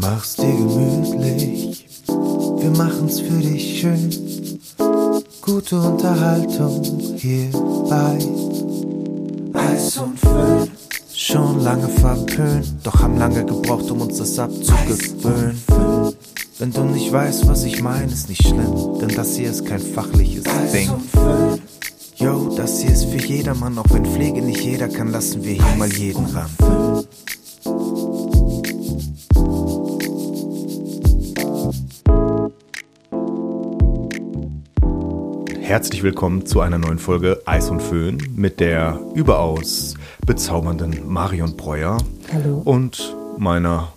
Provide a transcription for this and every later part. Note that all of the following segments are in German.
Mach's dir gemütlich, wir machen's für dich schön. Gute Unterhaltung hier bei Eis und Föhn. Schon lange verpönt, doch haben lange gebraucht, um uns das abzugewöhnen. Wenn du nicht weißt, was ich meine, ist nicht schlimm, denn das hier ist kein fachliches Ding. Yo, das hier ist für jedermann, auch wenn Pflege nicht jeder kann, lassen wir hier mal jeden ran. Herzlich willkommen zu einer neuen Folge Eis und Föhn mit der überaus bezaubernden Marion Breuer Hallo. und meiner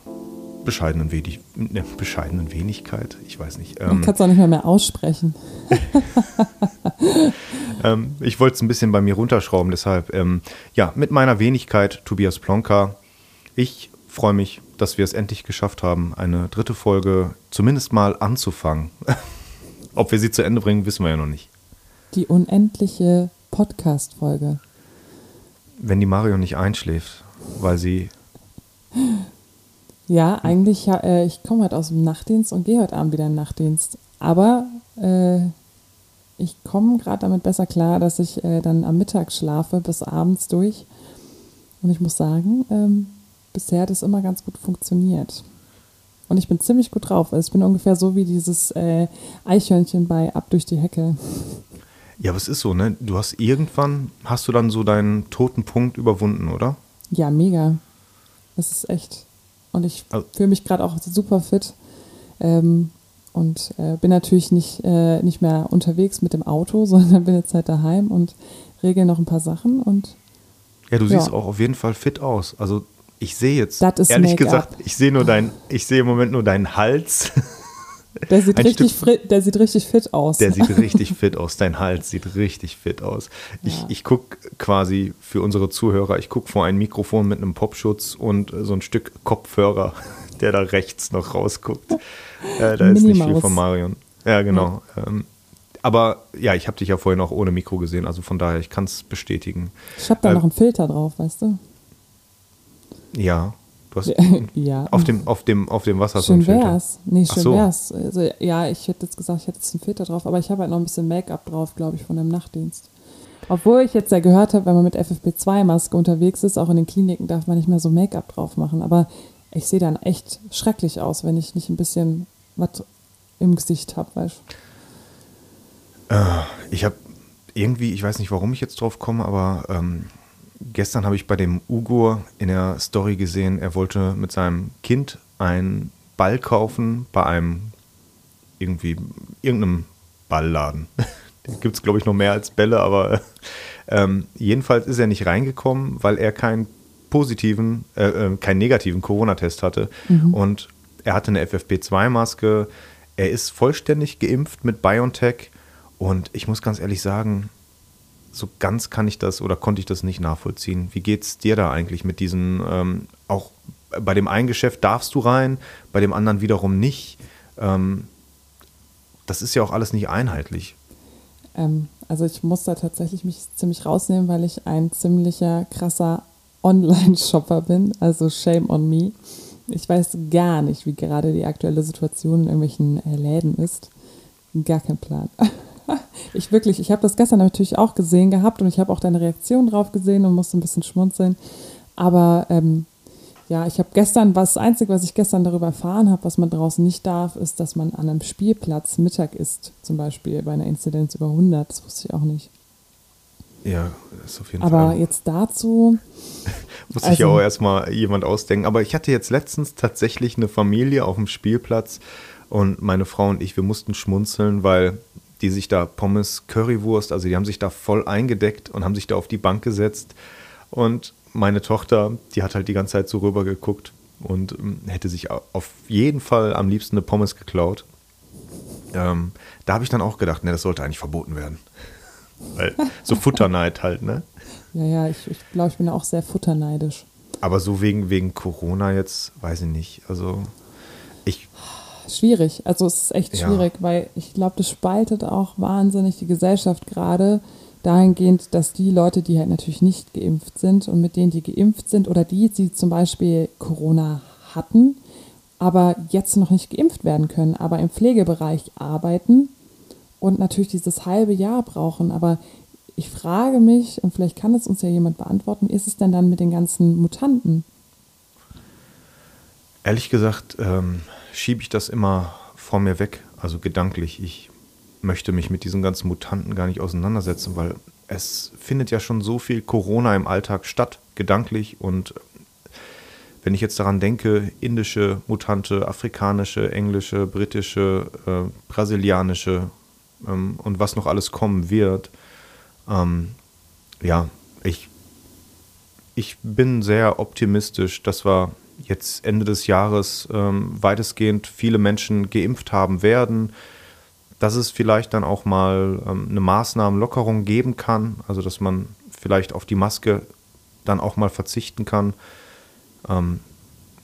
bescheidenen, Wenig ne, bescheidenen Wenigkeit. Ich weiß nicht. Man Ähm, kann es auch nicht mehr, mehr aussprechen. ähm, ich wollte es ein bisschen bei mir runterschrauben, deshalb, ähm, ja, mit meiner Wenigkeit, Tobias Plonka. Ich freue mich, dass wir es endlich geschafft haben, eine dritte Folge zumindest mal anzufangen. Ob wir sie zu Ende bringen, wissen wir ja noch nicht. Die unendliche Podcast-Folge. Wenn die Marion nicht einschläft, weil sie Ja, eigentlich, äh, ich komme heute aus dem Nachtdienst und gehe heute Abend wieder in den Nachtdienst. Aber äh, ich komme gerade damit besser klar, dass ich äh, dann am Mittag schlafe bis abends durch. Und ich muss sagen, ähm, bisher hat es immer ganz gut funktioniert. Und ich bin ziemlich gut drauf. Also ich bin ungefähr so wie dieses äh, Eichhörnchen bei Ab durch die Hecke. Ja, aber es ist so, ne? Du hast irgendwann, hast du dann so deinen toten Punkt überwunden, oder? Ja, mega. Das ist echt. Und ich Also- fühle mich gerade auch super fit. Ähm, und äh, bin natürlich nicht, äh, nicht mehr unterwegs mit dem Auto, sondern bin jetzt halt daheim und regel noch ein paar Sachen. Und Ja, du Ja. siehst auch auf jeden Fall fit aus. Also ich sehe jetzt, ehrlich gesagt, ich sehe nur dein, ich sehe im Moment nur deinen Hals. der sieht, Ein richtig, Stück- der sieht richtig fit aus. Der sieht richtig fit aus. Dein Hals sieht richtig fit aus. Ich, Ja. ich gucke quasi für unsere Zuhörer, ich gucke vor ein Mikrofon mit einem Popschutz und äh, so ein Stück Kopfhörer, der da rechts noch rausguckt. Äh, da ist nicht viel von Marion. Ja, genau. Ähm, aber ja, ich habe dich ja vorhin auch ohne Mikro gesehen, also von daher, ich kann es bestätigen. ich habe da äh, noch einen Filter drauf, weißt du? Ja, hast ja. auf dem, auf dem, auf dem Wasser so Schön einen Filter. wär's. Nee, Ach schön so. wär's. Also, ja, ich hätte jetzt gesagt, ich hätte jetzt einen Filter drauf, aber ich habe halt noch ein bisschen Make-up drauf, glaube ich, von dem Nachtdienst. Obwohl ich jetzt ja gehört habe, wenn man mit FFP2-Maske unterwegs ist, auch in den Kliniken darf man nicht mehr so Make-up drauf machen. Aber ich sehe dann echt schrecklich aus, wenn ich nicht ein bisschen was im Gesicht habe, weißt du? Ich habe irgendwie, ich weiß nicht, warum ich jetzt drauf komme, aber ähm, gestern habe ich bei dem Ugur in der Story gesehen, er wollte mit seinem Kind einen Ball kaufen bei einem irgendwie irgendeinem Ballladen. Den gibt es, glaube ich, noch mehr als Bälle, aber ähm, jedenfalls ist er nicht reingekommen, weil er keinen positiven, äh, äh, keinen negativen Corona-Test hatte. Und er hatte eine FFP2-Maske. Er ist vollständig geimpft mit BioNTech. Und ich muss ganz ehrlich sagen, so ganz kann ich das oder konnte ich das nicht nachvollziehen. Wie geht's dir da eigentlich mit diesen, ähm, auch bei dem einen Geschäft darfst du rein, bei dem anderen wiederum nicht. Ähm, das ist ja auch alles nicht einheitlich. Ähm, also ich muss da tatsächlich mich ziemlich rausnehmen, weil ich ein ziemlicher krasser Online-Shopper bin. Also shame on me. Ich weiß gar nicht, wie gerade die aktuelle Situation in irgendwelchen äh, Läden ist. Gar kein Plan. Ich wirklich, ich habe das gestern natürlich auch gesehen gehabt und ich habe auch deine Reaktion drauf gesehen und musste ein bisschen schmunzeln. Aber ähm, ja, ich habe gestern, was das Einzige, was ich gestern darüber erfahren habe, was man draußen nicht darf, ist, dass man an einem Spielplatz Mittag isst, zum Beispiel bei einer Inzidenz über 100. Das wusste ich auch nicht. Ja, ist auf jeden Aber Fall. jetzt dazu, Muss sich ja also- auch erstmal jemand ausdenken. Aber ich hatte jetzt letztens tatsächlich eine Familie auf dem Spielplatz und meine Frau und ich, wir mussten schmunzeln, weil die sich da Pommes, Currywurst, also die haben sich da voll eingedeckt und haben sich da auf die Bank gesetzt. Und meine Tochter, die hat halt die ganze Zeit so rüber geguckt und ähm, hätte sich au- auf jeden Fall am liebsten eine Pommes geklaut. Ähm, da habe ich dann auch gedacht, ne, das sollte eigentlich verboten werden. Weil so Futterneid halt, ne? ja, ja, ich, ich glaube, ich bin auch sehr futterneidisch. Aber so wegen, wegen Corona jetzt, weiß ich nicht. Also Schwierig, also es ist echt Ja. schwierig, weil ich glaube, das spaltet auch wahnsinnig die Gesellschaft gerade dahingehend, dass die Leute, die halt natürlich nicht geimpft sind und mit denen, die geimpft sind oder die, die zum Beispiel Corona hatten, aber jetzt noch nicht geimpft werden können, aber im Pflegebereich arbeiten und natürlich dieses halbe Jahr brauchen. Aber ich frage mich, und vielleicht kann es uns ja jemand beantworten, wie ist es denn dann mit den ganzen Mutanten? Ehrlich gesagt ähm, schiebe ich das immer vor mir weg, also gedanklich. Ich möchte mich mit diesen ganzen Mutanten gar nicht auseinandersetzen, weil es findet ja schon so viel Corona im Alltag statt, gedanklich. Und wenn ich jetzt daran denke, indische Mutante, afrikanische, englische, britische, äh, brasilianische ähm, und was noch alles kommen wird, ähm, ja, ich, ich bin sehr optimistisch, dass wir jetzt Ende des Jahres ähm, weitestgehend viele Menschen geimpft haben werden, dass es vielleicht dann auch mal ähm, eine Maßnahmenlockerung geben kann, also dass man vielleicht auf die Maske dann auch mal verzichten kann. Ähm,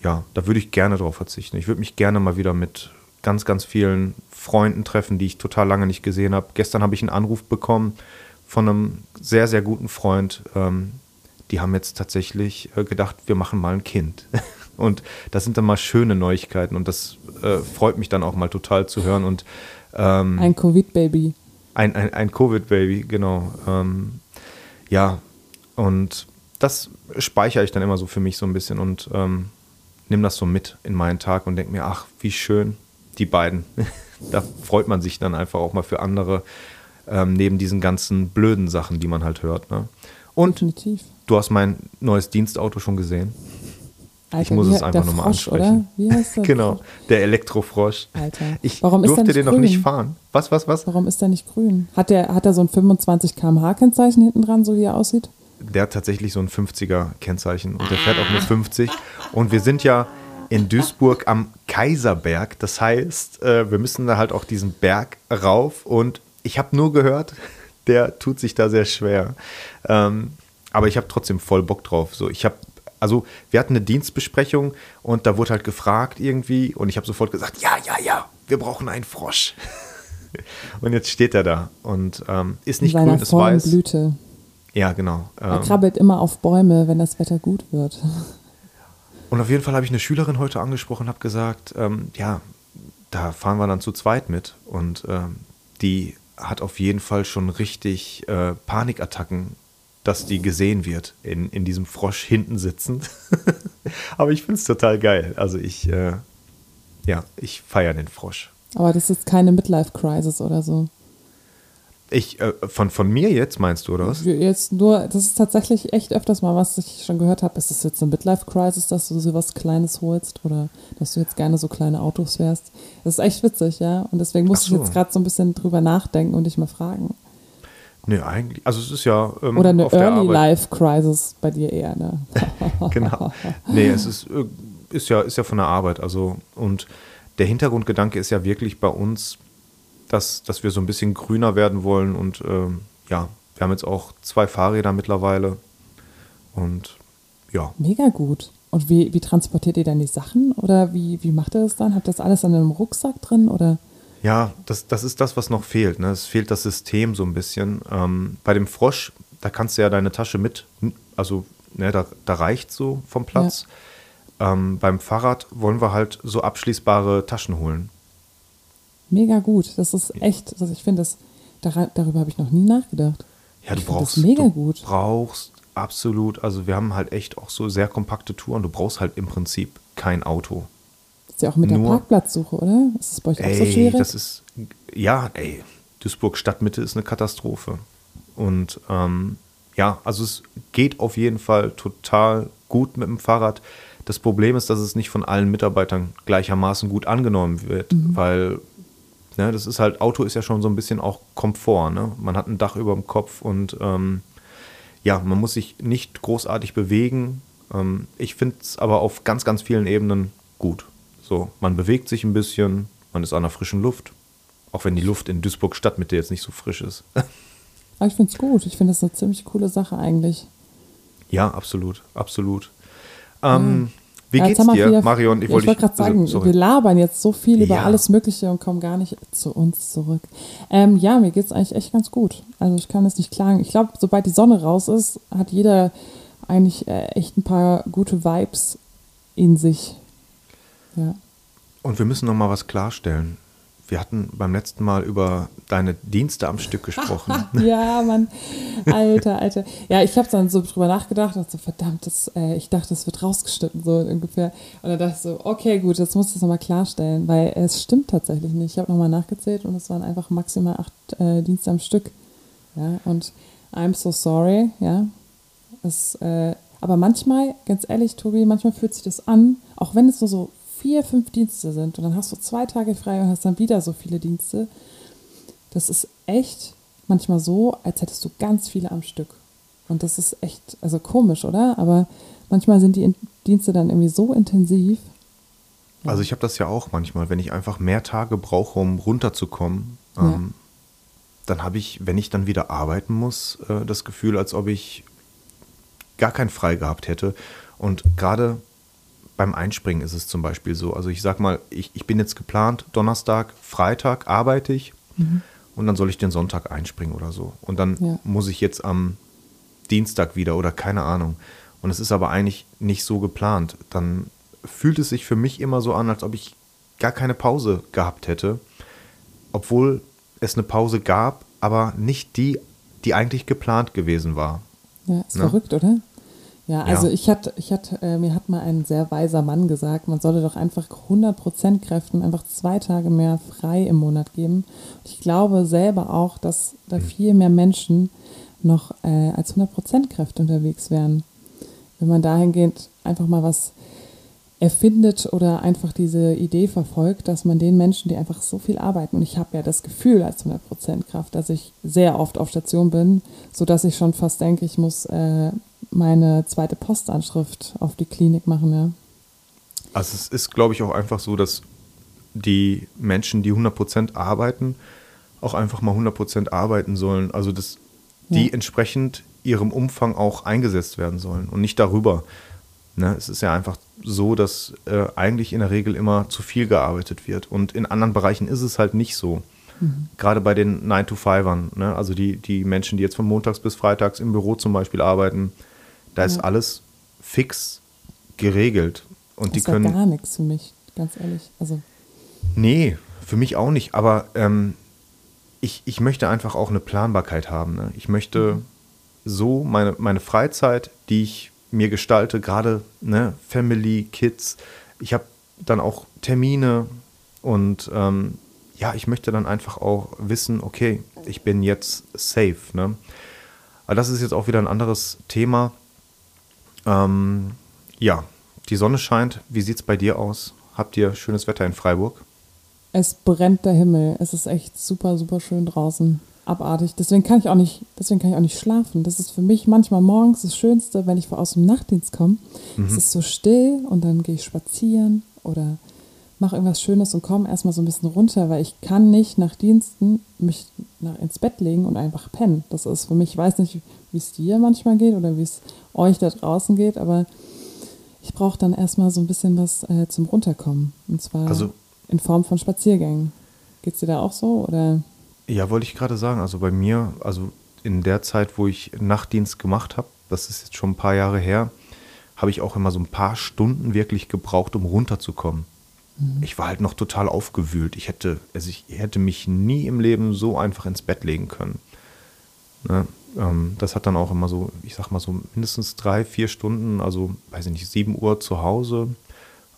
ja, da würde ich gerne drauf verzichten. Ich würde mich gerne mal wieder mit ganz, ganz vielen Freunden treffen, die ich total lange nicht gesehen habe. Gestern habe ich einen Anruf bekommen von einem sehr, sehr guten Freund. Ähm, die haben jetzt tatsächlich äh, gedacht, wir machen mal ein Kind. Und das sind dann mal schöne Neuigkeiten und das äh, freut mich dann auch mal total zu hören. Und, ähm, ein Covid-Baby. Ein, ein, ein Covid-Baby, genau. Ähm, ja, und das speichere ich dann immer so für mich so ein bisschen und ähm, nehme das so mit in meinen Tag und denke mir, ach, wie schön, die beiden. da freut man sich dann einfach auch mal für andere, ähm, neben diesen ganzen blöden Sachen, die man halt hört. Ne? Und Definitiv. du hast mein neues Dienstauto schon gesehen. Alter, ich muss es einfach nochmal ansprechen. Oder? Wie heißt der? genau, der Elektrofrosch. Alter. Ich Warum durfte den grün? noch nicht fahren. Was, was, was? Warum ist der nicht grün? Hat der, hat er so ein 25 km/h Kennzeichen hinten dran, so wie er aussieht? Der hat tatsächlich so ein 50er Kennzeichen und der fährt auch nur 50. Und wir sind ja in Duisburg am Kaiserberg. Das heißt, äh, wir müssen da halt auch diesen Berg rauf. Und ich habe nur gehört, der tut sich da sehr schwer. Ähm, aber ich habe trotzdem voll Bock drauf. So, ich habe also wir hatten eine Dienstbesprechung und da wurde halt gefragt irgendwie und ich habe sofort gesagt, ja, ja, ja, wir brauchen einen Frosch. und jetzt steht er da und ähm, ist nicht grün, ist weiß. Blüte. Ja, genau. Ähm, er krabbelt immer auf Bäume, wenn das Wetter gut wird. Und auf jeden Fall habe ich eine Schülerin heute angesprochen, habe gesagt, ähm, ja, da fahren wir dann zu zweit mit und ähm, die hat auf jeden Fall schon richtig äh, Panikattacken dass die gesehen wird in, in diesem Frosch hinten sitzend. Aber ich finde es total geil. Also ich, äh, ja, ich feiere den Frosch. Aber das ist keine Midlife-Crisis oder so. Ich, äh, von, von mir jetzt meinst du, oder was? Jetzt nur, das ist tatsächlich echt öfters mal, was ich schon gehört habe. Ist das jetzt eine Midlife-Crisis, dass du so was Kleines holst oder dass du jetzt gerne so kleine Autos fährst? Das ist echt witzig, ja. Und deswegen muss so. ich jetzt gerade so ein bisschen drüber nachdenken und dich mal fragen. Nee, eigentlich. Also es ist ja. Ähm, Oder eine Early Life Crisis bei dir eher, ne? genau. Nee, es ist, äh, ist, ja, ist ja von der Arbeit. Also, und der Hintergrundgedanke ist ja wirklich bei uns, dass, dass wir so ein bisschen grüner werden wollen. Und ähm, ja, wir haben jetzt auch zwei Fahrräder mittlerweile. Und ja. Mega gut. Und wie, wie transportiert ihr dann die Sachen? Oder wie, wie macht ihr das dann? Habt ihr das alles an einem Rucksack drin? Oder? Ja, das, das ist das, was noch fehlt. Ne? Es fehlt das System so ein bisschen. Ähm, bei dem Frosch, da kannst du ja deine Tasche mit, also ne, da, da reicht so vom Platz. Ja. Ähm, beim Fahrrad wollen wir halt so abschließbare Taschen holen. Mega gut. Das ist echt, also ich finde das, darüber habe ich noch nie nachgedacht. Ja, du ich brauchst, mega du gut. brauchst absolut, also wir haben halt echt auch so sehr kompakte Touren. Du brauchst halt im Prinzip kein Auto ist ja auch mit Nur, der Parkplatzsuche, oder? Ist das bei euch ey, auch so schwierig? Das ist, ja, ey, Duisburg Stadtmitte ist eine Katastrophe. Und ähm, ja, also es geht auf jeden Fall total gut mit dem Fahrrad. Das Problem ist, dass es nicht von allen Mitarbeitern gleichermaßen gut angenommen wird, mhm. weil ne, das ist halt, Auto ist ja schon so ein bisschen auch Komfort. Ne? Man hat ein Dach über dem Kopf und ähm, ja, man muss sich nicht großartig bewegen. Ähm, ich finde es aber auf ganz, ganz vielen Ebenen gut. So, man bewegt sich ein bisschen, man ist an der frischen Luft. Auch wenn die Luft in Duisburg Stadtmitte jetzt nicht so frisch ist. Aber ich finde es gut. Ich finde das eine ziemlich coole Sache eigentlich. Ja, absolut, absolut. Ähm, Wie ja, geht's dir, wieder, Marion? Ich wollte gerade sagen, also, wir labern jetzt so viel über ja. alles Mögliche und kommen gar nicht zu uns zurück. Ähm, ja, mir geht es eigentlich echt ganz gut. Also ich kann es nicht klagen. Ich glaube, sobald die Sonne raus ist, hat jeder eigentlich äh, echt ein paar gute Vibes in sich. Ja. Und wir müssen noch mal was klarstellen. Wir hatten beim letzten Mal über deine Dienste am Stück gesprochen. ja, Mann. Alter, Alter. Ja, ich habe dann so drüber nachgedacht und so, verdammt, das, äh, ich dachte, das wird rausgeschnitten, so ungefähr. Und dann dachte ich so, okay, gut, jetzt muss ich das nochmal klarstellen, weil es stimmt tatsächlich nicht. Ich habe nochmal nachgezählt und es waren einfach maximal acht äh, Dienste am Stück. Ja, und I'm so sorry, ja. Es, äh, aber manchmal, ganz ehrlich, Tobi, manchmal fühlt sich das an, auch wenn es nur so vier, fünf Dienste sind und dann hast du zwei Tage frei und hast dann wieder so viele Dienste. Das ist echt manchmal so, als hättest du ganz viele am Stück. Und das ist echt, also komisch, oder? Aber manchmal sind die Dienste dann irgendwie so intensiv. Ja. Also ich habe das ja auch manchmal, wenn ich einfach mehr Tage brauche, um runterzukommen, ja. ähm, dann habe ich, wenn ich dann wieder arbeiten muss, äh, das Gefühl, als ob ich gar keinen frei gehabt hätte. Und gerade beim Einspringen ist es zum Beispiel so. Also ich sag mal, ich, ich bin jetzt geplant, Donnerstag, Freitag arbeite ich mhm. und dann soll ich den Sonntag einspringen oder so. Und dann ja. muss ich jetzt am Dienstag wieder oder keine Ahnung. Und es ist aber eigentlich nicht so geplant. Dann fühlt es sich für mich immer so an, als ob ich gar keine Pause gehabt hätte. Obwohl es eine Pause gab, aber nicht die, die eigentlich geplant gewesen war. Ja, ist ne? verrückt, oder? Ja, also ja. ich hatte, ich hatte, äh, mir hat mal ein sehr weiser Mann gesagt, man sollte doch einfach 100% Kräften einfach zwei Tage mehr frei im Monat geben. Und ich glaube selber auch, dass da hm. viel mehr Menschen noch äh, als 100% Kräfte unterwegs wären. Wenn man dahingehend einfach mal was erfindet oder einfach diese Idee verfolgt, dass man den Menschen, die einfach so viel arbeiten, und ich habe ja das Gefühl als 100% Kraft, dass ich sehr oft auf Station bin, sodass ich schon fast denke, ich muss äh, meine zweite Postanschrift auf die Klinik machen, ja. Also es ist, glaube ich, auch einfach so, dass die Menschen, die 100% arbeiten, auch einfach mal 100% arbeiten sollen. Also dass die ja. entsprechend ihrem Umfang auch eingesetzt werden sollen und nicht darüber. Ne? Es ist ja einfach so, dass äh, eigentlich in der Regel immer zu viel gearbeitet wird. Und in anderen Bereichen ist es halt nicht so. Mhm. Gerade bei den 9-to-5ern, ne? also die, die Menschen, die jetzt von montags bis freitags im Büro zum Beispiel arbeiten, da ja. ist alles fix geregelt. Und das die können. gar nichts für mich, ganz ehrlich. Also. Nee, für mich auch nicht. Aber ähm, ich, ich möchte einfach auch eine Planbarkeit haben. Ne? Ich möchte mhm. so meine, meine Freizeit, die ich mir gestalte, gerade ne, Family, Kids. Ich habe dann auch Termine und ähm, ja, ich möchte dann einfach auch wissen, okay, ich bin jetzt safe. Ne? Aber das ist jetzt auch wieder ein anderes Thema. Ähm, ja, die Sonne scheint. Wie sieht es bei dir aus? Habt ihr schönes Wetter in Freiburg? Es brennt der Himmel. Es ist echt super, super schön draußen abartig. Deswegen kann ich auch nicht, deswegen kann ich auch nicht schlafen. Das ist für mich manchmal morgens das Schönste, wenn ich aus dem Nachtdienst komme. Mhm. Es ist so still und dann gehe ich spazieren oder mache irgendwas Schönes und komme erstmal so ein bisschen runter, weil ich kann nicht nach Diensten mich nach, ins Bett legen und einfach pennen. Das ist für mich, ich weiß nicht, wie es dir manchmal geht oder wie es euch da draußen geht, aber ich brauche dann erstmal so ein bisschen was äh, zum Runterkommen. Und zwar also, in Form von Spaziergängen. Geht es dir da auch so? Oder? Ja, wollte ich gerade sagen. Also bei mir, also in der Zeit, wo ich Nachtdienst gemacht habe, das ist jetzt schon ein paar Jahre her, habe ich auch immer so ein paar Stunden wirklich gebraucht, um runterzukommen. Mhm. Ich war halt noch total aufgewühlt. Ich hätte, also ich hätte mich nie im Leben so einfach ins Bett legen können. Ne? Ähm, das hat dann auch immer so, ich sag mal so mindestens drei, vier Stunden, also weiß ich nicht, sieben Uhr zu Hause,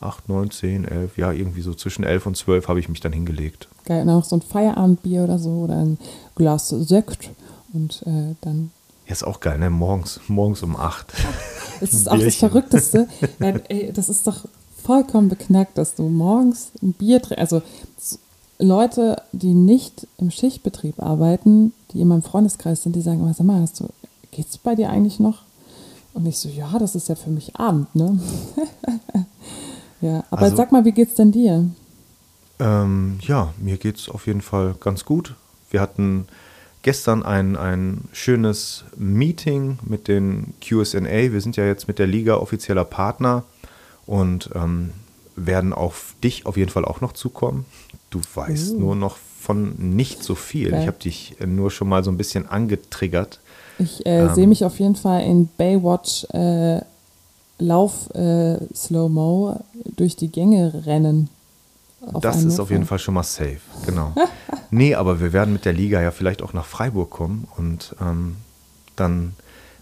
8, 9, 10, 11, ja, irgendwie so zwischen 11 und 12 habe ich mich dann hingelegt. Geil, auch so ein Feierabendbier oder so oder ein Glas Sekt und äh, dann. Ja, ist auch geil, ne? Morgens, morgens um 8. Das ist auch das Verrückteste. ja, ey, das ist doch vollkommen beknackt, dass du morgens ein Bier trinkst. Also Leute, die nicht im Schichtbetrieb arbeiten, die in meinem Freundeskreis sind, die sagen immer, sag mal, hast du, geht's bei dir eigentlich noch? Und ich so, ja, das ist ja für mich Abend, ne? Ja, aber also, sag mal, wie geht's denn dir? Ähm, ja, mir geht's auf jeden Fall ganz gut. Wir hatten gestern ein, ein schönes Meeting mit den QSNA. Wir sind ja jetzt mit der Liga offizieller Partner und ähm, werden auf dich auf jeden Fall auch noch zukommen. Du weißt uh. nur noch von nicht so viel. Okay. Ich habe dich nur schon mal so ein bisschen angetriggert. Ich äh, ähm, sehe mich auf jeden Fall in Baywatch äh, Lauf äh, Slow-Mo durch die Gänge rennen. Das ist auf jeden. Fall schon mal safe, genau. nee, aber wir werden mit der Liga ja vielleicht auch nach Freiburg kommen und ähm, dann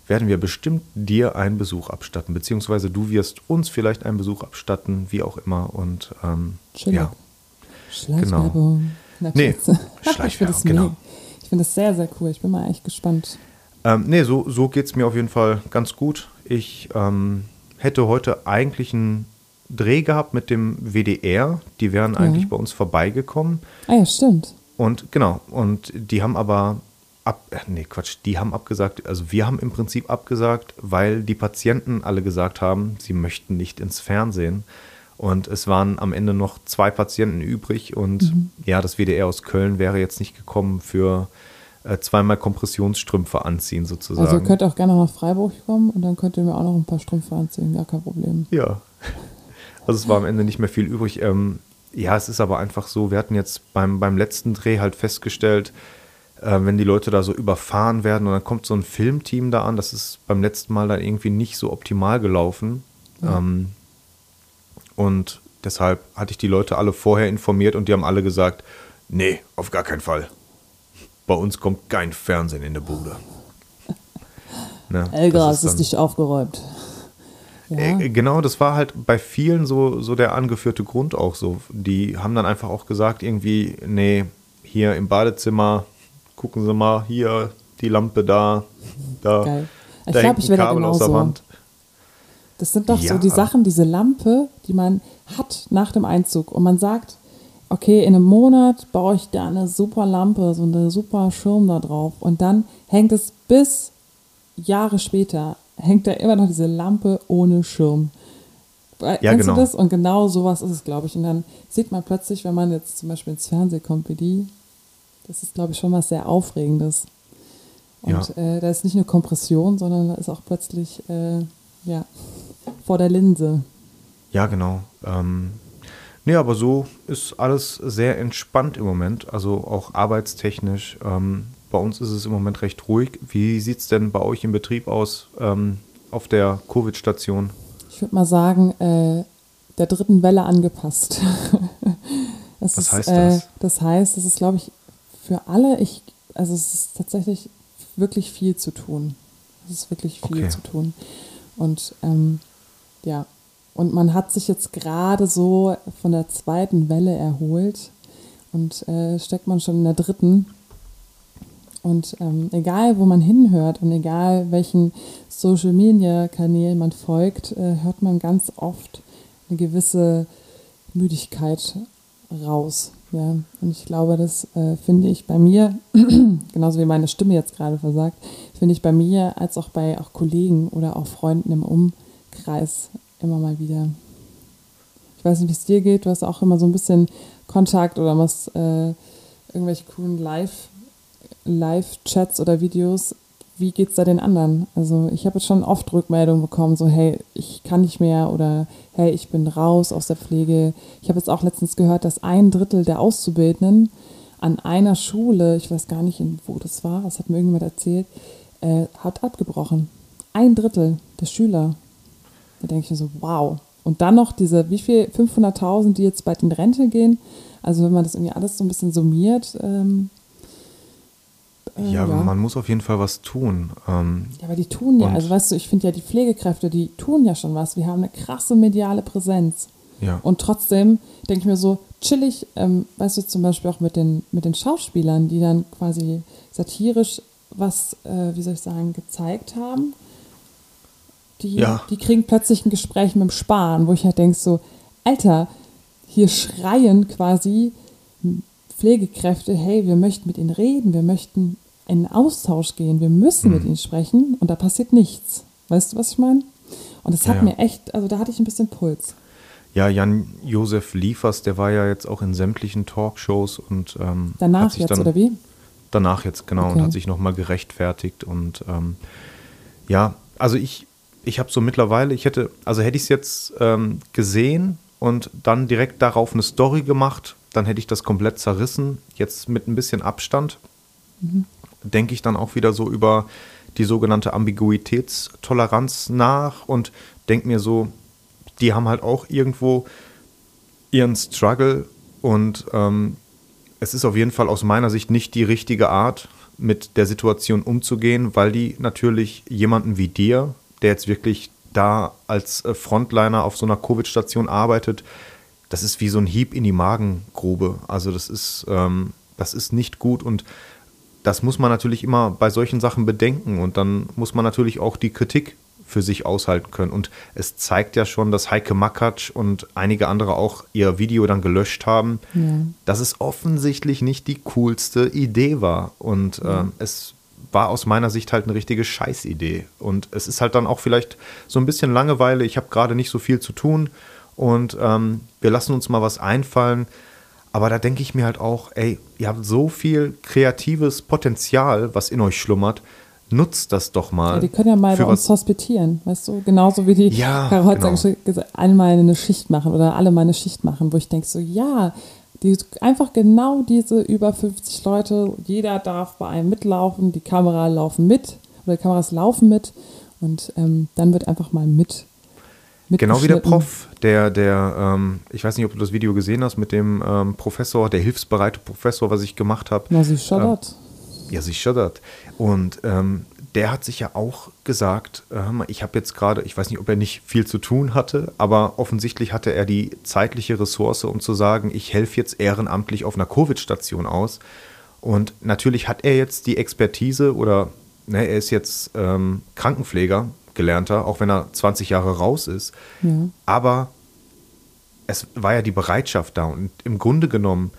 werden wir bestimmt dir einen Besuch abstatten, beziehungsweise du wirst uns vielleicht einen Besuch abstatten, wie auch immer. Und ähm, ja, Schleichwerbung. Na, Nee, ich Schleichwerbung, finde das, genau. Ich finde das sehr, sehr cool. Ich bin mal echt gespannt. Ähm, nee, so, so geht es mir auf jeden Fall ganz gut. Ich ähm, hätte heute eigentlich einen Dreh gehabt mit dem WDR. Die wären eigentlich bei uns vorbeigekommen. Ah ja, stimmt. Und genau, und die haben aber ab, äh, nee, Quatsch, die haben abgesagt, also wir haben im Prinzip abgesagt, weil die Patienten alle gesagt haben, sie möchten nicht ins Fernsehen. Und es waren am Ende noch zwei Patienten übrig und ja, das WDR aus Köln wäre jetzt nicht gekommen für äh, zweimal Kompressionsstrümpfe anziehen sozusagen. Also ihr könnt auch gerne nach Freiburg kommen und dann könnt ihr mir auch noch ein paar Strümpfe anziehen, gar kein Problem. Ja. Also es war am Ende nicht mehr viel übrig. Ähm, ja, es ist aber einfach so, wir hatten jetzt beim, beim letzten Dreh halt festgestellt, äh, wenn die Leute da so überfahren werden und dann kommt so ein Filmteam da an, das ist beim letzten Mal dann irgendwie nicht so optimal gelaufen. Ähm, und deshalb hatte ich die Leute alle vorher informiert und die haben alle gesagt, nee, auf gar keinen Fall. Bei uns kommt kein Fernsehen in der Bude. Ne, es ist dann- nicht aufgeräumt. Ja. äh, Genau, das war halt bei vielen so, so der angeführte Grund auch so. Die haben dann einfach auch gesagt, irgendwie, nee, hier im Badezimmer, gucken Sie mal, hier die Lampe da, da, Geil. Ich da glaube, hängt ich wäre genauso. Das sind doch Ja. so die Sachen, diese Lampe, die man hat nach dem Einzug. Und man sagt, okay, in einem Monat baue ich da eine super Lampe, so eine super Schirm da drauf. Und dann hängt es bis Jahre später, hängt da immer noch diese Lampe ohne Schirm. Äh, Ja, Kennst genau. du das? Und genau sowas ist es, glaube ich. Und dann sieht man plötzlich, wenn man jetzt zum Beispiel ins Fernsehen kommt wie die, das ist, glaube ich, schon was sehr Aufregendes. Und Ja. äh, da ist nicht nur Kompression, sondern da ist auch plötzlich, äh, ja, vor der Linse. Ja, genau. Ähm, nee, aber so ist alles sehr entspannt im Moment, also auch arbeitstechnisch. Ähm, bei uns ist es im Moment recht ruhig. Wie sieht es denn bei euch im Betrieb aus ähm, auf der Covid-Station? Ich würde mal sagen, äh, der dritten Welle angepasst. das Was ist, heißt äh, das? das heißt, das ist, glaube ich, für alle, ich, also es ist tatsächlich wirklich viel zu tun. Es ist wirklich viel Okay. zu tun. Und ähm, ja, und man hat sich jetzt gerade so von der zweiten Welle erholt und äh, steckt man schon in der dritten. Und ähm, egal, wo man hinhört und egal, welchen Social-Media-Kanälen man folgt, äh, hört man ganz oft eine gewisse Müdigkeit raus. Ja? Und ich glaube, das äh, finde ich bei mir, genauso wie meine Stimme jetzt gerade versagt, finde ich bei mir als auch bei auch Kollegen oder auch Freunden im Umkreis immer mal wieder. Ich weiß nicht, wie es dir geht. Du hast auch immer so ein bisschen Kontakt oder machst äh, irgendwelche coolen Live- Live-Chats oder Videos. Wie geht's da den anderen? Also ich habe jetzt schon oft Rückmeldungen bekommen, so hey, ich kann nicht mehr oder hey, ich bin raus aus der Pflege. Ich habe jetzt auch letztens gehört, dass ein Drittel der Auszubildenden an einer Schule, ich weiß gar nicht, wo das war, das hat mir irgendjemand erzählt, äh, hat abgebrochen. Ein Drittel der Schüler. Da denke ich mir so, wow. Und dann noch diese, wie viel, 500.000, die jetzt bald in Rente gehen. Also wenn man das irgendwie alles so ein bisschen summiert, ähm, äh, Ja, man muss auf jeden Fall was tun. Ähm, ja, aber die tun ja, also weißt du, ich finde ja die Pflegekräfte, die tun ja schon was. Wir haben eine krasse mediale Präsenz. ja. Und trotzdem denke ich mir so, chillig, ähm, weißt du, zum Beispiel auch mit den, mit den Schauspielern, die dann quasi satirisch was, äh, wie soll ich sagen, gezeigt haben. Die, Ja. die kriegen plötzlich ein Gespräch mit dem Spahn, wo ich halt denke so, Alter, hier schreien quasi Pflegekräfte, hey, wir möchten mit ihnen reden, wir möchten in einen Austausch gehen, wir müssen Mhm. mit ihnen sprechen und da passiert nichts. Weißt du, was ich meine? Und das hat ja. mir echt, also da hatte ich ein bisschen Puls. Ja, Jan-Josef Liefers, der war ja jetzt auch in sämtlichen Talkshows und ähm, hat Danach sich jetzt, dann, oder wie? Danach jetzt, genau, Okay. und hat sich nochmal gerechtfertigt. Und ähm, ja, also ich, ich habe so mittlerweile, ich hätte, also hätte ich es jetzt ähm, gesehen und dann direkt darauf eine Story gemacht, dann hätte ich das komplett zerrissen. Jetzt mit ein bisschen Abstand denke ich dann auch wieder so über die sogenannte Ambiguitätstoleranz nach und denke mir so, die haben halt auch irgendwo ihren Struggle und ähm, es ist auf jeden Fall aus meiner Sicht nicht die richtige Art, mit der Situation umzugehen, weil die natürlich jemanden wie dir, der jetzt wirklich da als äh, Frontliner auf so einer Covid-Station arbeitet, das ist wie so ein Hieb in die Magengrube. Also das ist, ähm, das ist nicht gut und das muss man natürlich immer bei solchen Sachen bedenken und dann muss man natürlich auch die Kritik für sich aushalten können. Und es zeigt ja schon, dass Heike Makatsch und einige andere auch ihr Video dann gelöscht haben, ja. dass es offensichtlich nicht die coolste Idee war. Und ja. äh, es war aus meiner Sicht halt eine richtige Scheißidee. Und es ist halt dann auch vielleicht so ein bisschen Langeweile. Ich habe gerade nicht so viel zu tun und ähm, wir lassen uns mal was einfallen. Aber da denke ich mir halt auch, ey, ihr habt so viel kreatives Potenzial, was in euch schlummert nutzt das doch mal. Ja, die können ja mal bei uns hospitieren, weißt du? Genauso wie die ja, genau. einmal eine Schicht machen oder alle mal eine Schicht machen, wo ich denke so, ja, die, einfach genau diese über 50 Leute, jeder darf bei einem mitlaufen, die Kamera laufen mit oder die Kameras laufen mit und ähm, dann wird einfach mal mit. Genau wie der Prof, der, der, ähm, ich weiß nicht, ob du das Video gesehen hast mit dem ähm, Professor, der hilfsbereite Professor, was ich gemacht habe. Na, sie schaddert. Ähm, ja, sie schaddert. Und ähm, der hat sich ja auch gesagt, äh, ich habe jetzt gerade, ich weiß nicht, ob er nicht viel zu tun hatte, aber offensichtlich hatte er die zeitliche Ressource, um zu sagen, ich helfe jetzt ehrenamtlich auf einer Covid-Station aus. Und natürlich hat er jetzt die Expertise oder ne, er ist jetzt ähm, Krankenpfleger, gelernter, auch wenn er 20 Jahre raus ist. Ja. Aber es war ja die Bereitschaft da und im Grunde genommen